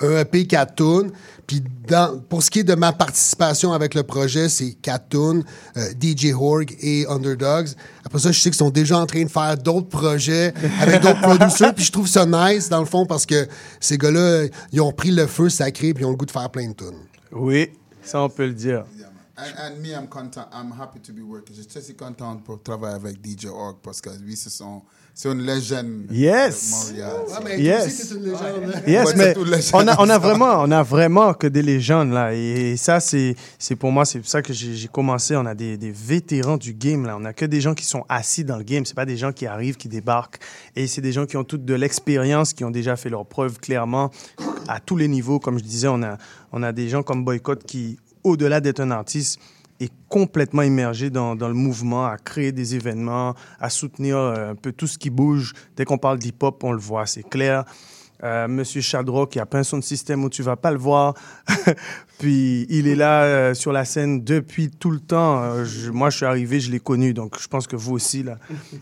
un EP 4 tunes. Puis dans- pour ce qui est de ma participation avec le projet, c'est 4 tunes, euh, DJ Horg et Underdogs. Après ça, je sais qu'ils sont déjà en train de faire d'autres projets avec d'autres producers. Puis je trouve ça nice, dans le fond, parce que ces gars-là, ils ont pris le feu sacré puis ils ont le goût de faire plein de tunes. Oui, ça, on peut le dire. And, and me, I'm content. I'm happy to be working. Je suis content pour travailler avec DJ Org parce que lui, c'est son, c'est une légende. Yes. de Montréal. Mais Yes. une légende. hein? Yes, Ouais, mais on a, on a vraiment, on a vraiment que des légendes là. Et ça, c'est, c'est pour moi, c'est pour ça que j'ai commencé. On a des, des vétérans du game là. On a que des gens qui sont assis dans le game. C'est pas des gens qui arrivent, qui débarquent. Et c'est des gens qui ont toute de l'expérience, qui ont déjà fait leurs preuves clairement à tous les niveaux. Comme je disais, on a, on a des gens comme Boycott qui, au-delà d'être un artiste, est complètement immergé dans, le mouvement, à créer des événements, à soutenir euh, un peu tout ce qui bouge. Dès qu'on parle d'hip-hop, on le voit, c'est clair. Euh, Monsieur Chadro qui a peint son système où tu vas pas le voir. Puis il est là euh, sur la scène depuis tout le temps. Moi, je suis arrivé, je l'ai connu, donc je pense que vous aussi là.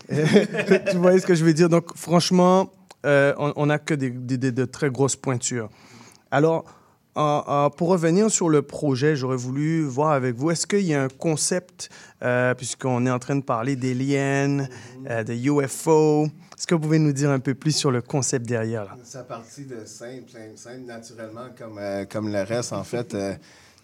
tu voyez ce que je veux dire? Donc franchement, on n'a que des- de très grosses pointures. Alors, pour revenir sur le projet, j'aurais voulu voir avec vous, est-ce qu'il y a un concept, euh, puisqu'on est en train de parler d'aliens, euh, de UFO, est-ce que vous pouvez nous dire un peu plus sur le concept derrière là? Ça partit de simple, simple, simple, naturellement, comme, euh, comme le reste, en fait. euh,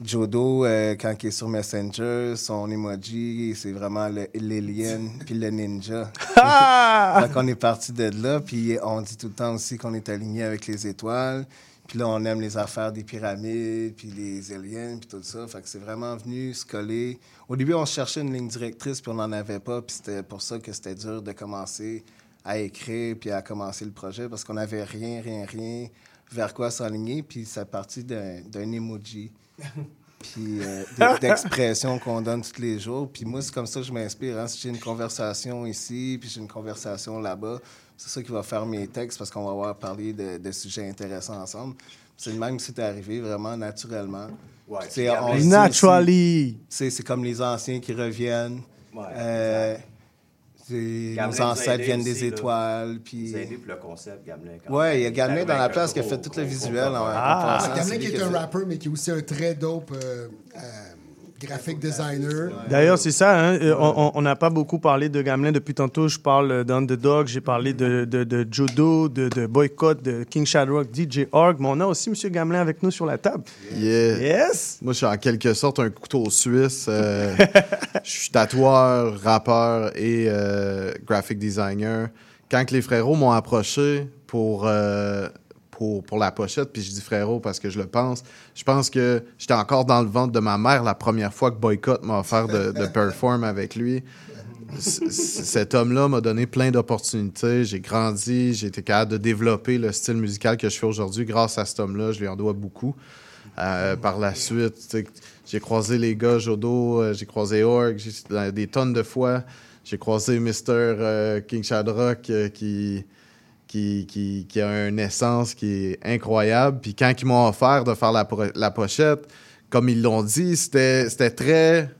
Jodo, euh, quand il est sur Messenger, son emoji, c'est vraiment l'alien puis le ninja. Ah! Donc, on est parti de là, puis on dit tout le temps aussi qu'on est aligné avec les étoiles. Puis là, on aime les affaires des pyramides, puis les aliens, puis tout ça. Fait que c'est vraiment venu se coller. Au début, on cherchait une ligne directrice, puis on n'en avait pas. Puis c'était pour ça que c'était dur de commencer à écrire, puis à commencer le projet, parce qu'on n'avait rien, rien, rien vers quoi s'aligner. Puis ça partit d'un emoji. Puis euh, d'expressions qu'on donne tous les jours. Puis moi, c'est comme ça que je m'inspire. hein. Si j'ai une conversation ici, puis j'ai une conversation là-bas, c'est ça qui va faire mes textes parce qu'on va avoir parlé de, de sujets intéressants ensemble. C'est le même que c'est arrivé vraiment naturellement. Ouais, dit Naturally. C'est comme les anciens qui reviennent. Ouais, Euh, c'est- nos ancêtres viennent aussi, des là. étoile. Il Puis... nous a aidé pour le concept, Gamelin. même. il y a Gamelin dans la place qui a fait tout le visuel. en- Ah. Gamelin C'est qui est un fait. rapper, mais qui est aussi un très dope euh, euh, graphic designer. D'ailleurs, c'est ça. hein, euh, on- n'a pas beaucoup parlé de Gamelin depuis tantôt. Je parle d'Underdog, j'ai parlé de, de, de Jodo, de, de Boycott, de King Shadrock, DJ Org. Mais on a aussi M. Gamelin avec nous sur la table. Yeah. Yes! Moi, je suis en quelque sorte un couteau suisse. euh, je suis tatoueur, rappeur et euh, graphic designer. Quand que les frérots m'ont approché pour, euh, pour, pour la pochette, puis je dis frérot parce que je le pense, je pense que j'étais encore dans le ventre de ma mère la première fois que Boycott m'a offert de, de perform avec lui. Cet homme-là m'a donné plein d'opportunités. J'ai grandi, j'ai été capable de développer le style musical que je fais aujourd'hui grâce à cet homme-là. Je lui en dois beaucoup. Euh, par la suite, j'ai croisé les gars Jodo, euh, j'ai croisé Org, dans des tonnes de fois. J'ai croisé Mr. euh, King Shadrock euh, qui, qui, qui, qui a une essence qui est incroyable. Puis quand ils m'ont offert de faire la, pro- la pochette, comme ils l'ont dit, c'était c'était très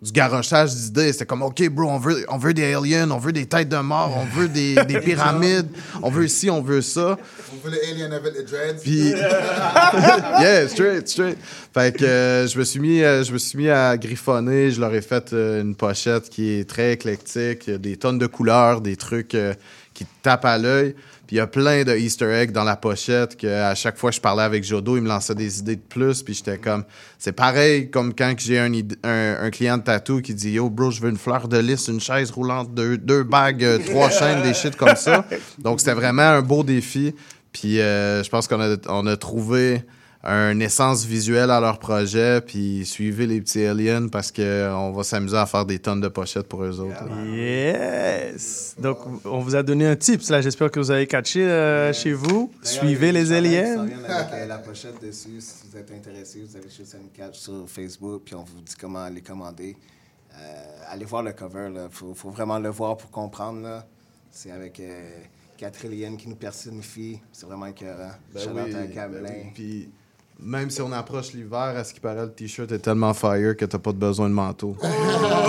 du garochage d'idées. C'était comme, OK, bro, on veut, on veut des aliens, on veut des têtes de mort, on veut des, des pyramides, on veut ci, on veut ça. On veut le alien avec les dreads. Puis, yeah, straight, straight. Fait que euh, je me suis mis, euh, je me suis mis à griffonner. Je leur ai fait euh, une pochette qui est très éclectique, Il y a des tonnes de couleurs, des trucs euh, qui te tapent à l'œil. Puis il y a plein de Easter eggs dans la pochette que à chaque fois que je parlais avec Jodo, il me lançait des idées de plus. Puis j'étais comme, c'est pareil comme quand j'ai un, un client de tatou qui dit Yo, bro, je veux une fleur de lys, une chaise roulante, deux, deux bagues, euh, trois chaînes, des shit comme ça. Donc c'était vraiment un beau défi. Puis euh, je pense qu'on a, on a trouvé une essence visuelle à leur projet. Puis suivez les petits aliens parce qu'on va s'amuser à faire des tonnes de pochettes pour eux autres. là. Yes! Donc, on vous a donné un tips, là. J'espère que vous avez catché euh, chez vous. Suivez il y a les qui aliens. avec euh, la pochette dessus. Si vous êtes intéressé, vous avez juste une catch sur Facebook, puis on vous dit comment les commander. Euh, allez voir le cover, il faut, faut vraiment le voir pour comprendre. là. C'est avec euh, quatre aliens qui nous personnifient. C'est vraiment écœurant. Ben out oui, à ben Gamelin. oui. Puis même si on approche l'hiver, à ce qui paraît, le t-shirt est tellement fire que t'as pas de besoin de manteau.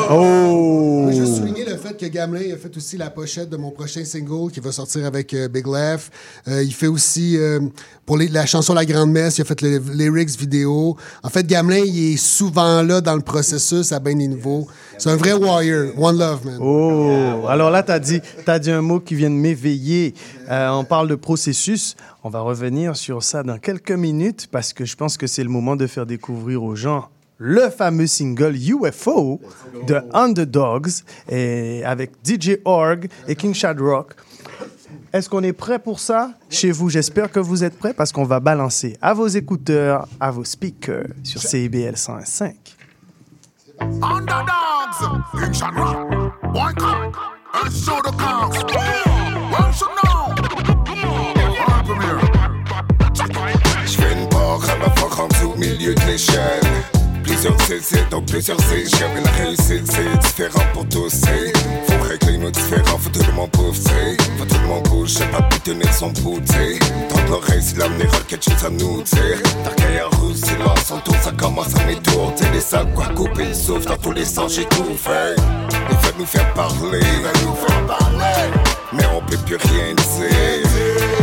Oh! Je veux souligner le fait que Gamelin a fait aussi la pochette de mon prochain single qui va sortir avec euh, Big Laugh. Euh, il fait aussi, euh, pour les- la chanson La Grande Messe, il a fait le lyrics vidéo. En fait, Gamelin, il est souvent là dans le processus à bien des niveaux. C'est un vrai warrior. One love, man. Oh! Alors là, tu as dit, t'as dit un mot qui vient de m'éveiller. Euh, on parle de processus. On va revenir sur ça dans quelques minutes parce que je pense que c'est le moment de faire découvrir aux gens le fameux single UFO de Underdogs et avec DJ Org et King Shadrock. Est-ce qu'on est prêt pour ça chez vous? J'espère que vous êtes prêts parce qu'on va balancer à vos écouteurs, à vos speakers sur CIBL 105. Underdogs, the Je fais une barre à ma fois rendu au milieu de l'échelle. Plusieurs CC, donc plusieurs échelles. Mais la réussite, c'est différent pour tous. c'est. Faut régler nos différends, faut tout le monde t'sais. Faut tout le monde bouge, c'est pas pu tenir son bout. Dans l'oreille, si l'avenir a quelque chose à nous dire. Derrière rouge, silence, son tour, ça commence à. T'es les sacs, quoi, couper le souffle, dans tous les sens, j'ai tout fait. Il veut nous faire parler, nous faire parler. Mais on peut plus rien dire.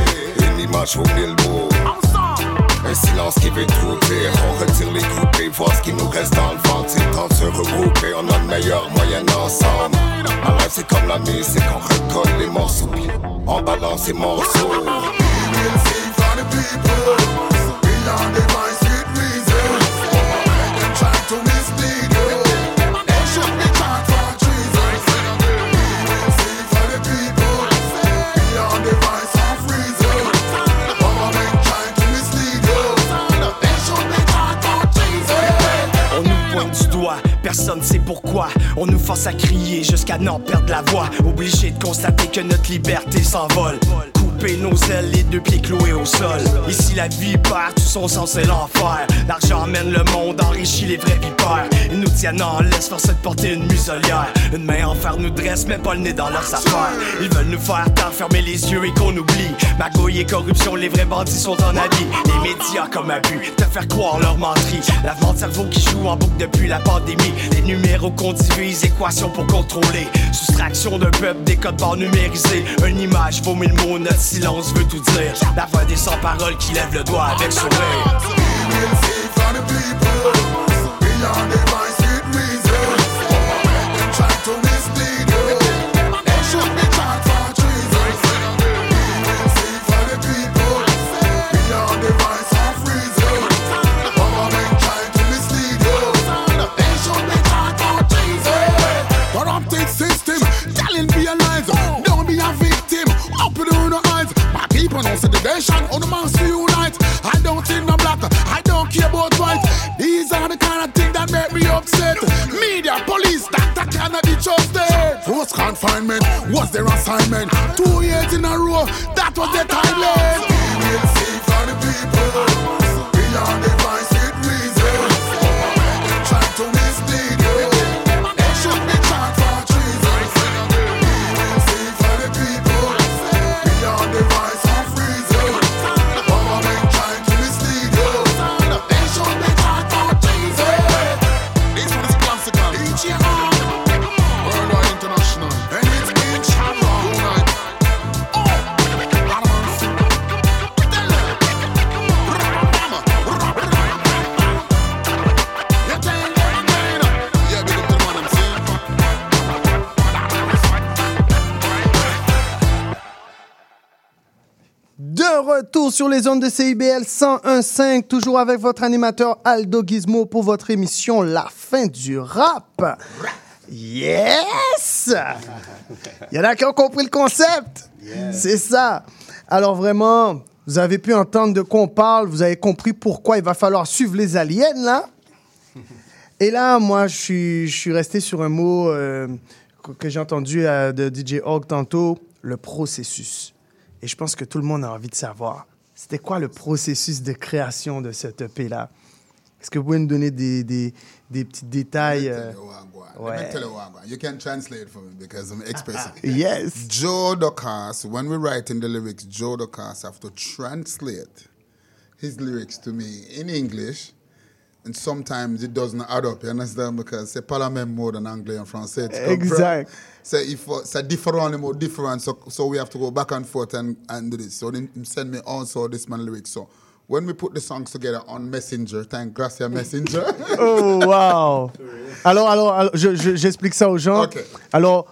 Un silence qui veut tout dire. On retire les et voir ce qui nous reste dans le ventre. C'est temps de se regrouper. On a le meilleur moyen ensemble. Ma rêve, c'est comme la musique. On recolle les morceaux. On balance les morceaux. Personne sait pourquoi. On nous force à crier jusqu'à n'en perdre la voix. Obligé de constater que notre liberté s'envole. Couper nos ailes, les deux pieds cloués au sol. Ici la vie perd tout son sens et l'enfer. L'argent emmène le monde, enrichit les vrais vipères. Ils nous tiennent en laisse, force de porter une muselière. Une main en fer nous dresse, mais pas le nez dans leurs affaires. Ils veulent nous faire taire, fermer les yeux et qu'on oublie. Magouille et corruption, les vrais bandits sont en habit. Les médias comme abus, te faire croire leur menterie. Lavement de cerveau qui joue en boucle depuis la pandémie. Les numéros qu'on divise, équations pour contrôler. Soustraction d'un peuple, des codes barres numérisés. Une image vaut mille mots, notre silence veut tout dire. La voix des sans-paroles qui lève le doigt avec sourire. Confinement was their assignment. Two years in a row, that was their timeline. Retour sur les ondes de CIBL 101.5, toujours avec votre animateur Aldo Gizmo pour votre émission La fin du rap. Yes! Il y en a qui ont compris le concept. C'est ça. Alors vraiment, vous avez pu entendre de quoi on parle, vous avez compris pourquoi il va falloir suivre les aliens, là. Et là, moi, je suis, je suis resté sur un mot euh, que- j'ai entendu euh, de DJ Hawk tantôt, le processus. Et je pense que tout le monde a envie de savoir, c'était quoi le processus de création de cette EP-là? Est-ce que vous pouvez nous donner des, des, des petits détails? euh, Let me tell you what, man. You can translate for me because I'm. Yes. Joe Docas, when we write in the lyrics, Joe Docas have to translate his lyrics to me in English. And sometimes it doesn't add up, you understand? Because c'est pas la même mot en anglais en français. Exact. C'est il faut- c'est différent, les mots different. So, so we have to go back and forth and, and do this. So then he send me also this man lyrics. So when we put the songs together on Messenger, thank Gracia Messenger. Oh, wow! Alors, alors, alors, je- je- j'explique ça aux gens. Alors,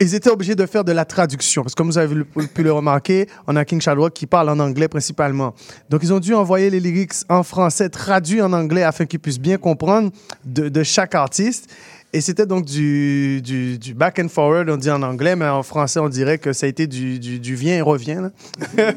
ils étaient obligés de faire de la traduction. Parce que comme vous avez pu- le remarquer, on a King Shadrock qui parle en anglais principalement. Donc, ils ont dû envoyer les lyrics en français traduits en anglais afin qu'ils puissent bien comprendre de chaque artiste. Et c'était donc du, du, du back and forward, on dit en anglais, mais en français, on dirait que ça a été du, du, du viens et reviens. là.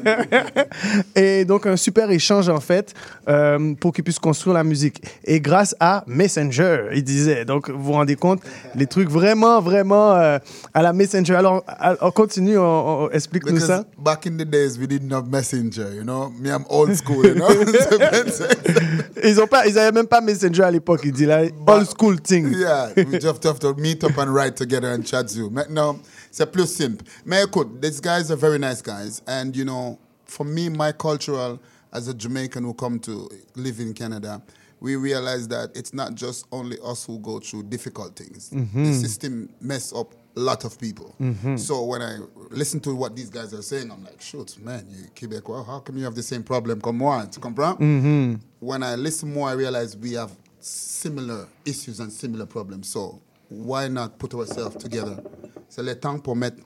et donc, un super échange, en fait, euh, pour qu'ils puissent construire la musique. Et grâce à Messenger, il disait. Donc, vous vous rendez compte, les trucs vraiment, vraiment euh, à la Messenger. Alors, à- on continue, on, on- explique-nous ça. back in the days, we didn't have messenger, you know. Me, I'm old school, you know. Ils ont pas, ils avaient même pas Messenger à l'époque, il dit là, old school thing. yeah, we just have to meet up and ride together and chat Zoom. Maintenant, c'est plus simple. Mais écoute, these guys are very nice guys. And, you know, for me, my cultural, as a Jamaican who come to live in Canada, we realize that it's not just only us who go through difficult things. The Mhm. system mess up a lot of people. Mhm. So when I listen to what these guys are saying, I'm like, shoot, man, you Quebecois, how come you have the same problem comme moi? Tu comprends? Mhm. When I listen more, I realize we have similar issues and similar problems. So why not put ourselves together? C'est le temps pour mettre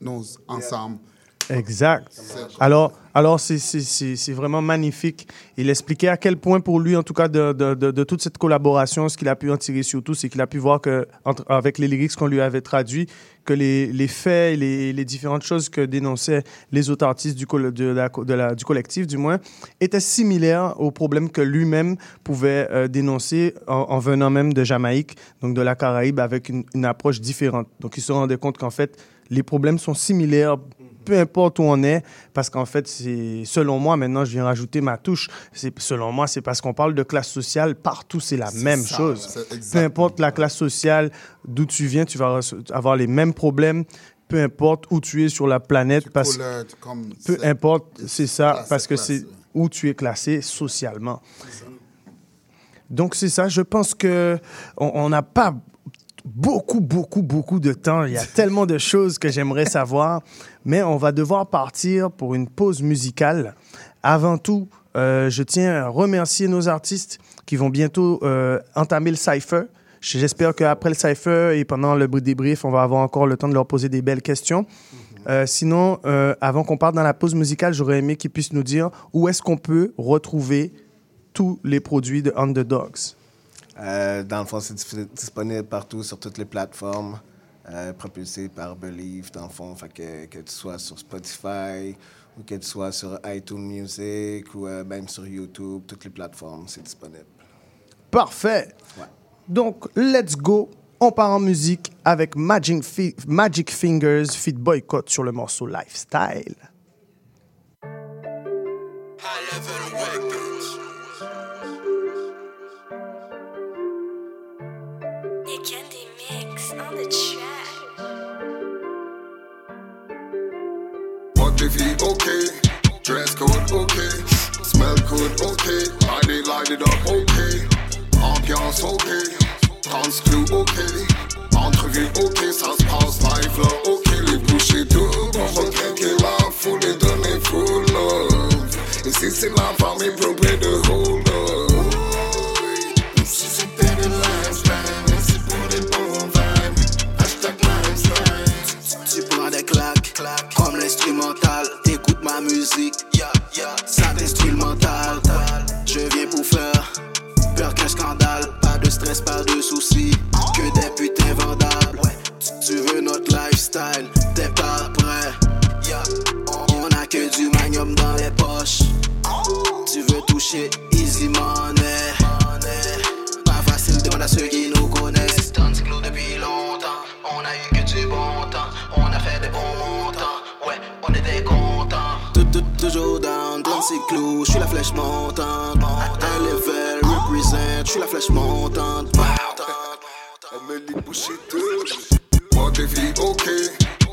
nous ensemble. Exact. Alors, alors c'est- vraiment magnifique. Il expliquait à quel point, pour lui, en tout cas, de, de- de- toute cette collaboration, ce qu'il a pu en tirer surtout, c'est qu'il a pu voir que, avec les lyrics qu'on lui avait traduits, que les, les faits, les, les différentes choses que dénonçaient les autres artistes du, la, du collectif, du moins, étaient similaires aux problèmes que lui-même pouvait euh, dénoncer en, en venant même de Jamaïque, donc de la Caraïbe, avec une approche différente. Donc, il se rendait compte qu'en fait, les problèmes sont similaires peu importe où on est, parce qu'en fait, c'est selon moi, maintenant, je viens rajouter ma touche. C'est selon moi, c'est parce qu'on parle de classe sociale partout, c'est la même ça, chose. Peu importe la classe sociale, d'où tu viens, tu vas avoir les mêmes problèmes. Peu importe où tu es sur la planète, parce couleur, comme peu importe, c'est ça, classe, parce que c'est où tu es classé socialement. Donc c'est ça. Je pense que on n'a pas beaucoup, beaucoup, beaucoup de temps. Il y a tellement de choses que j'aimerais savoir, mais on va devoir partir pour une pause musicale. Avant tout, euh, je tiens à remercier nos artistes qui vont bientôt euh, entamer le cypher. J'espère qu'après le cypher et pendant le débrief, on va avoir encore le temps de leur poser des belles questions. Euh, sinon, avant qu'on parte dans la pause musicale, j'aurais aimé qu'ils puissent nous dire où est-ce qu'on peut retrouver tous les produits de Underdogs. Euh, dans le fond, c'est dis- disponible partout sur toutes les plateformes, euh, propulsé par Believe, dans le fond. Fait que, que tu sois sur Spotify ou que tu sois sur iTunes Music ou euh, même sur YouTube, toutes les plateformes, c'est disponible. Parfait. Donc, let's go. On part en musique avec Magic, Fi- Magic Fingers Fit Boycott sur le morceau Lifestyle. Body okay, dress code okay, smell good okay, body light it up okay, ambiance okay, dance crew okay, entrevue ok, ça se passe live là ok, les bouchées doubles, craquer la foule et donner full love. Ici c'est la famille propre de hold l'instrumental. T'écoutes ma musique, ça t'instruit flèche montante. Level represent, je suis la flèche montante. Les bouchées doubles. Body feel okay,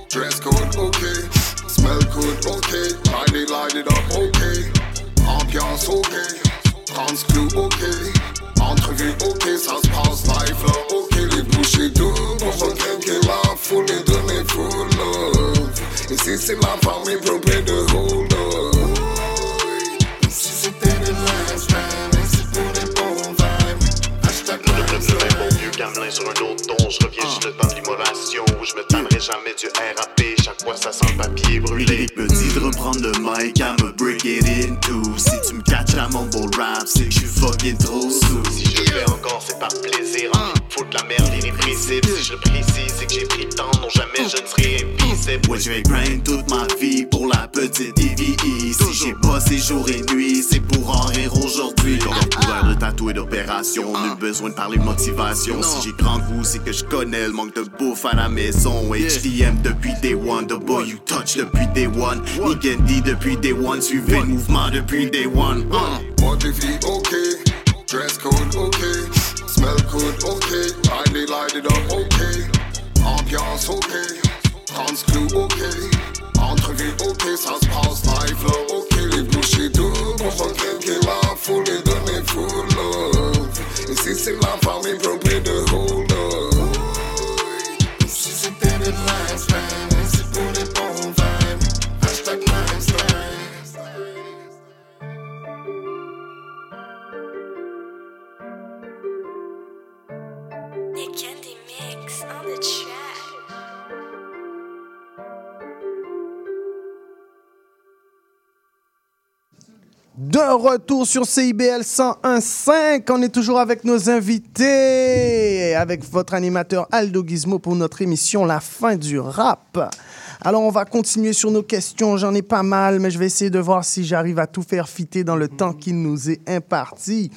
dress code okay, smell good okay, body light it up okay, ambiance dance crew okay, entrevue okay, ça se passe live là ok, les bouchées doubles, va craquer la foule et donner full love. Ici c'est la famille propre de hold up. Sur un autre ton, je reviens juste le temps de l'immolation. Je me tannerai jamais du RAP, chaque fois ça sent le papier brûlé. Il me dit de reprendre le mic, I'ma break it in two. Si tu me catches à mon beau rap, c'est que je suis fucking trop sous. Si je le fais encore, c'est par plaisir. Faut de la merde irrépressible. Si je le précise, c'est que j'ai pris le temps, non jamais je ne serai invisible. Ouais, je vais grind toute ma vie pour la petite EVE. Si j'ai bossé jour et nuit, c'est pour en rire aujourd'hui. Comme un couvert de tatou et d'opération, nul besoin de parler de motivation. Si j'ai grand goût, c'est que je connais le manque de bouffe à la maison. HTM depuis day one, the boy you touch depuis day one. Nikendi depuis day one, suivez le mouvement depuis day one. Feel okay, dress code okay, smell good okay, highly light it up okay, ambiance okay, crew okay, entrevue okay, ça se passe live ok, les bouchées on va craquer la foule et donner full love. Ici c'est la famille propre de De retour sur CIBL 101.5, on est toujours avec nos invités, avec votre animateur Aldo Gizmo pour notre émission La fin du rap. Alors on va continuer sur nos questions, j'en ai pas mal, mais je vais essayer de voir si j'arrive à tout faire fitter dans le temps qui nous est imparti.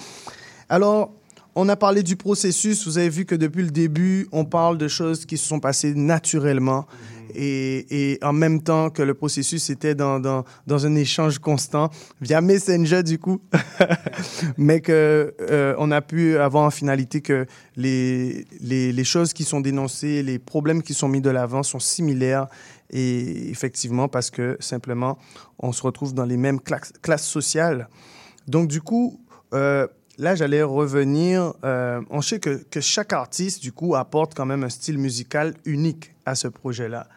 Alors, on a parlé du processus, vous avez vu que depuis le début, on parle de choses qui se sont passées naturellement. Et, et en même temps que le processus était dans, dans, dans un échange constant via Messenger du coup, mais que euh, on a pu avoir en finalité que les, les, les choses qui sont dénoncées, les problèmes qui sont mis de l'avant sont similaires et effectivement parce que simplement on se retrouve dans les mêmes classes, classes sociales. Donc du coup, euh, là j'allais revenir. euh, on sait que, que chaque artiste du coup apporte quand même un style musical unique à ce projet-là.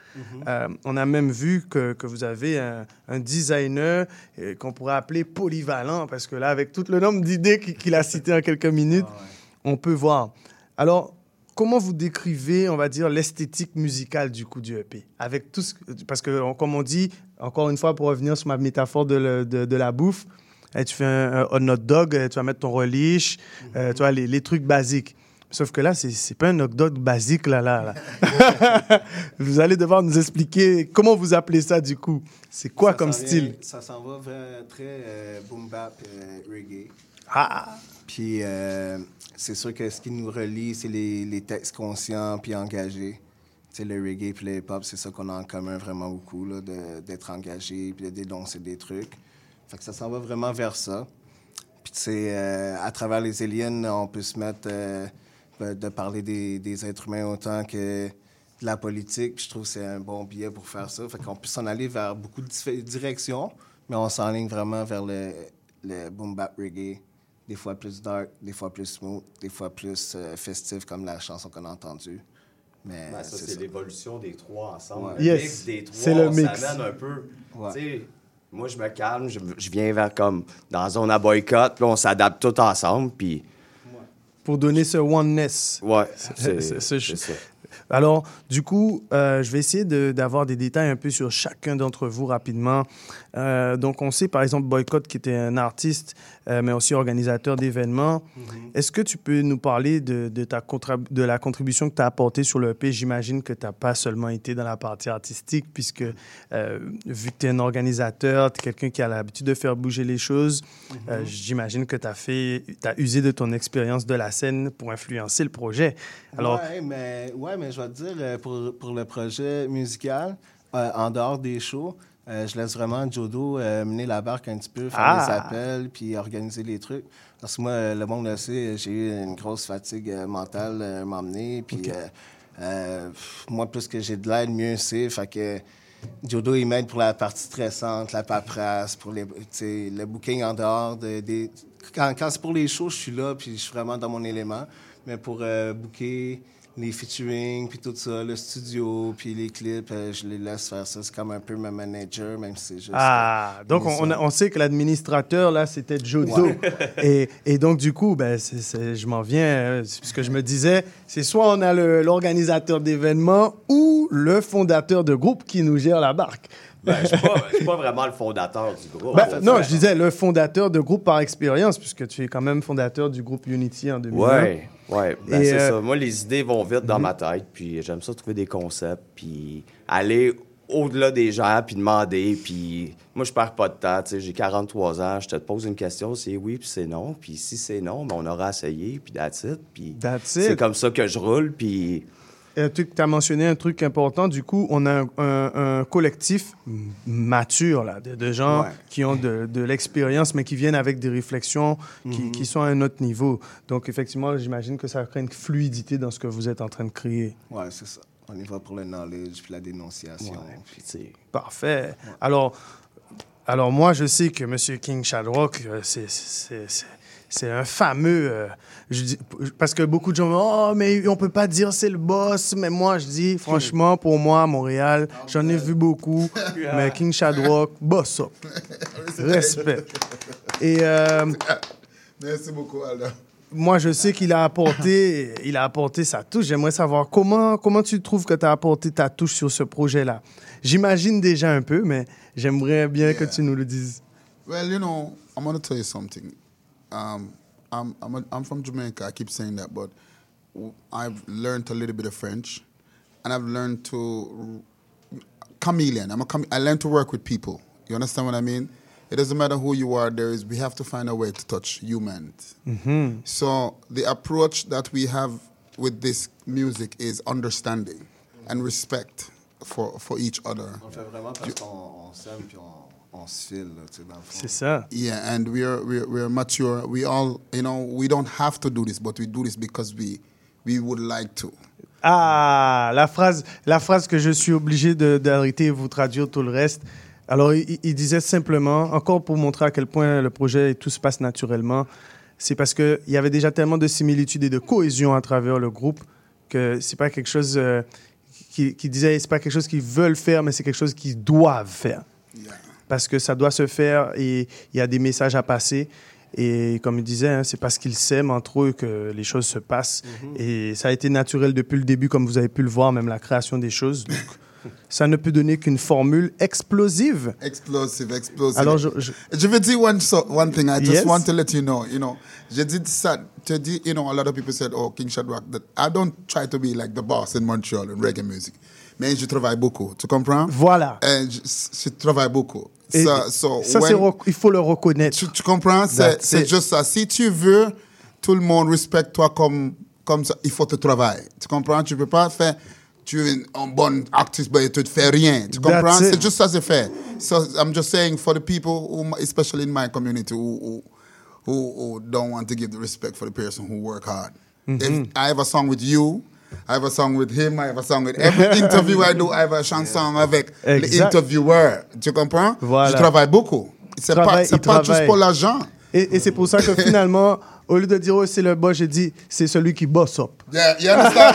Euh, on a même vu que, que vous avez un, un designer euh, qu'on pourrait appeler polyvalent, parce que là, avec tout le nombre d'idées qu'il a citées en quelques minutes, on peut voir. Alors, comment vous décrivez, on va dire, l'esthétique musicale du coup du EP Avec tout ce Parce que, comme on dit, encore une fois, pour revenir sur ma métaphore de, le- de- de la bouffe, tu fais un, un hot dog, eh, tu vas mettre ton relish, euh, tu vois, les, les trucs basiques. Sauf que là, c'est pas un hot dog basique, là, là. là. vous allez devoir nous expliquer comment vous appelez ça, du coup. C'est quoi Ça comme s'en vient- style? Ça s'en va vers très euh, boom bap euh, reggae. Ah! Puis euh, c'est sûr que ce qui nous relie, c'est les, les textes conscients puis engagés. Tu sais, le reggae puis le hip-hop, c'est ça qu'on a en commun vraiment beaucoup, d'être engagé puis de dénoncer des trucs. Fait que ça s'en va vraiment vers ça. Puis tu sais, euh, à travers les aliens, on peut se mettre euh, de parler des, des êtres humains autant que de la politique. Puis je trouve que c'est un bon billet pour faire ça. Fait qu'on peut s'en aller vers beaucoup de directions, mais on s'enligne vraiment vers le, le boom bap reggae. Des fois plus dark, des fois plus smooth, des fois plus euh, festif comme la chanson qu'on a entendue. Mais Ben, ça, c'est ça. l'évolution des trois ensemble. Ouais. Le Yes, mix des trois, c'est le mix. s'amène un peu. Ouais. Moi, je me calme, je, je viens vers comme dans la zone à boycott, puis on s'adapte tout ensemble, puis Pour donner ce oneness. ouais, C'est- ça. Alors, du coup, euh, je vais essayer de- d'avoir des détails un peu sur chacun d'entre vous rapidement. Euh, donc, on sait par exemple Boycott qui était un artiste, euh, mais aussi organisateur d'événements. Est-ce que tu peux nous parler de, de ta de la contribution que tu as apportée sur le EP J'imagine que tu n'as pas seulement été dans la partie artistique, puisque euh, vu que tu es un organisateur, tu es quelqu'un qui a l'habitude de faire bouger les choses, euh, j'imagine que tu as, fait, as usé de ton expérience de la scène pour influencer le projet. Alors, Ouais, mais, ouais, mais je vais te dire, pour, pour le projet musical, en dehors des shows, euh, je laisse vraiment Jodo euh, mener la barque un petit peu, faire Ah! les appels, puis organiser les trucs. Parce que moi, euh, le monde le sait, j'ai eu une grosse fatigue mentale à donné, puis euh, pff, moi, plus que j'ai de l'aide, mieux c'est. Fait que Jodo, il m'aide pour la partie stressante, la paperasse, pour les, le booking en dehors. De, des... Quand, quand c'est pour les shows, je suis là, puis je suis vraiment dans mon élément. Mais pour booker les featuring, puis tout ça, le studio, puis les clips, euh, je les laisse faire ça. C'est comme un peu ma manager, même si c'est juste. Ah, donc mais on, on, sait que l'administrateur, là, c'était Jodo. Et, et donc, du coup, ben, je m'en viens, euh, c'est ce que je me disais, c'est soit on a l'organisateur d'événements ou le fondateur de groupe qui nous gère la barque. Ben, je je suis pas vraiment le fondateur du groupe. Ben, non, je disais le fondateur de groupe par expérience, puisque tu es quand même fondateur du groupe Unity en 2001. Ouais, ouais. Ben, c'est euh, ça. Moi, les idées vont vite dans ma tête, puis j'aime ça trouver des concepts, puis aller au-delà des gens, puis demander, puis moi, je perds pas de temps. J'ai 43 ans, je te pose une question, c'est oui, puis c'est non, puis si c'est non, ben, on aura essayé, puis that's it. Puis c'est comme ça que je roule, puis... tu as mentionné un truc important. Du coup, on a un, un- un collectif mature, là, de, de gens Ouais. qui ont de, de l'expérience, mais qui viennent avec des réflexions qui, Mhm. qui sont à un autre niveau. Donc, effectivement, j'imagine que ça crée une fluidité dans ce que vous êtes en train de créer. Ouais, c'est ça. On y va pour le knowledge, puis la dénonciation. puis- Parfait. Alors, alors, moi, je sais que M. King Shadrock, euh, c'est- c'est un fameux. euh, je dis, parce que beaucoup de gens me disent Oh, mais on peut pas dire c'est le boss. Mais moi, je dis, franchement, pour moi, à Montréal, j'en ai vu beaucoup. mais King Shadrock, boss up. Respect. Et. euh, Merci beaucoup, Alda. moi, je sais qu'il a apporté, il a apporté sa touche. J'aimerais savoir comment, comment tu trouves que tu as apporté ta touche sur ce projet-là? J'imagine déjà un peu, mais j'aimerais bien que tu nous le dises. Well, you know, I'm going to tell you something. Um, I'm, I'm, a, I'm from Jamaica. I keep saying that, but I've learned a little bit of French, and I've learned to chameleon. I'm a chame- I learned to work with people. You understand what I mean? It doesn't matter who you are. There is we have to find a way to touch humans. Mhm. So the approach that we have with this music is understanding and respect for for each other. On vraiment parce qu'on on puis on, on. C'est ça. Yeah, and we're we're mature. We all, you know, we don't have to do this, but we do this because we we would like to. Ah, la phrase, la phrase que je suis obligé de- d'arrêter et vous traduire tout le reste. Alors, il, il disait simplement, encore pour montrer à quel point le projet et tout se passe naturellement, c'est parce qu'il y avait déjà tellement de similitudes et de cohésion à travers le groupe que c'est pas quelque chose euh, qui, qui disait, c'est pas quelque chose qu'ils veulent faire, mais c'est quelque chose qu'ils doivent faire. Parce que ça doit se faire et il y a des messages à passer. Et comme il disait, hein, c'est parce qu'ils s'aiment entre eux que les choses se passent. Et ça a été naturel depuis le début, comme vous avez pu le voir, même la création des choses. Donc, ça ne peut donner qu'une formule explosive. Explosive, explosive. Alors, je- je- je veux dire one, so, one thing. I just Yes. want to let you know. You know, je dis ça. te dis, you know, a lot of people said, "Oh, King Shadrach." That I don't try to be like the boss in Montreal in reggae music. Mais je travaille beaucoup. Tu comprends? Voilà. Et je, je travaille beaucoup. Ça, so ça, when- c'est rec- il faut le reconnaître. Tu, tu comprends? C'est juste ça. Si tu veux, tout le monde respecte toi comme, comme ça. Il faut te travailler. Tu comprends? Tu peux pas faire. Tu es un bon artiste, mais tu ne fais rien. Tu comprends? C'est juste ça, c'est fait. So I'm just saying for the people, who, especially in my community, who, who, who, don't want to give the respect for the person who work hard. Mhm. If I have a song with you, I have a song with him, I have a song with every interview I do, I have a chanson avec l'intervieweur. Tu comprends? Voilà. Je travaille beaucoup. C'est pas, pas juste pour l'argent. Et, et c'est pour ça que finalement, au lieu de dire oh, c'est le boss, j'ai dit c'est celui qui boss up. Yeah, you understand?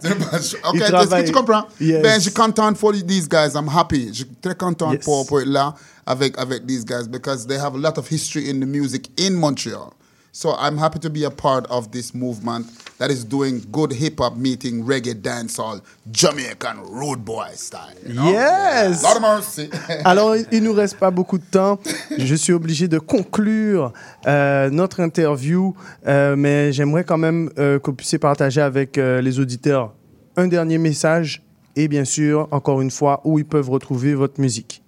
C'est- c'est pas- Il ok, est-ce travaille. que tu comprends? Yes. Ben, je suis content for these guys. I'm happy. Je suis très content Yes. pour, pour être là avec, avec these guys because they have a lot of history in the music in Montreal. So I'm happy to be a part of this movement that is doing good hip hop meeting, reggae, dancehall, Jamaican road boy style. You know? Yes! Lord of mercy. Alors, il- nous reste pas beaucoup de temps. Je suis obligé de conclure euh, notre interview, euh, mais j'aimerais quand même euh, que vous puissiez partager avec euh, les auditeurs un dernier message et bien sûr, encore une fois, où ils peuvent retrouver votre musique.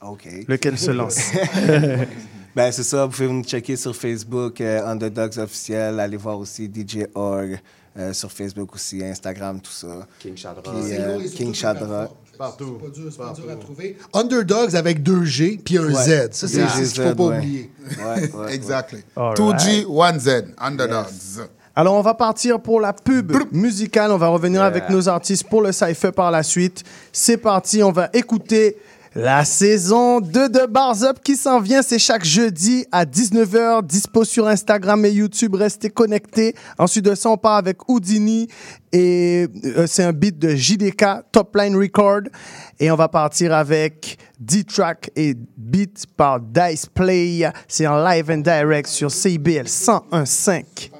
OK. Lequel se lance? ben, c'est ça. Vous pouvez nous checker sur Facebook, euh, Underdogs officiel. Allez voir aussi DJ Org euh, sur Facebook aussi, Instagram, tout ça. King Shadrach. Puis, euh, King plateformes. Partout. C'est pas dur, c'est pas dur à trouver. Underdogs avec deux G puis un Ouais. Z. Ça, c'est Yeah. c'est ce qu'il faut pas ouais. oublier. Ouais, ouais, exactly. All 2G, 1Z, underdogs. Alors, on va partir pour la pub musicale. On va revenir avec nos artistes pour le cypher par la suite. C'est parti, on va écouter La saison 2 de Bars Up qui s'en vient, c'est chaque jeudi à 19h, dispo sur Instagram et YouTube. Restez connectés. Ensuite de ça, on part avec Houdini et euh, c'est un beat de JDK, Top Line Record. Et on va partir avec D-Track et beat par Dice Play. C'est en live and direct sur CIBL 101.5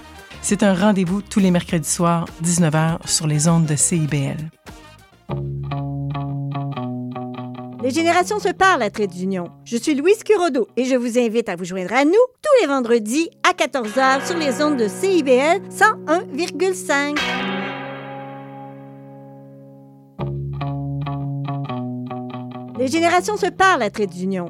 C'est un rendez-vous tous les mercredis soirs, 19h, sur les ondes de CIBL. Les générations se parlent à Trait d'Union. Je suis Louise Curodo et je vous invite à vous joindre à nous tous les vendredis à 14h sur les ondes de CIBL 101,5. Les générations se parlent à Trait d'Union.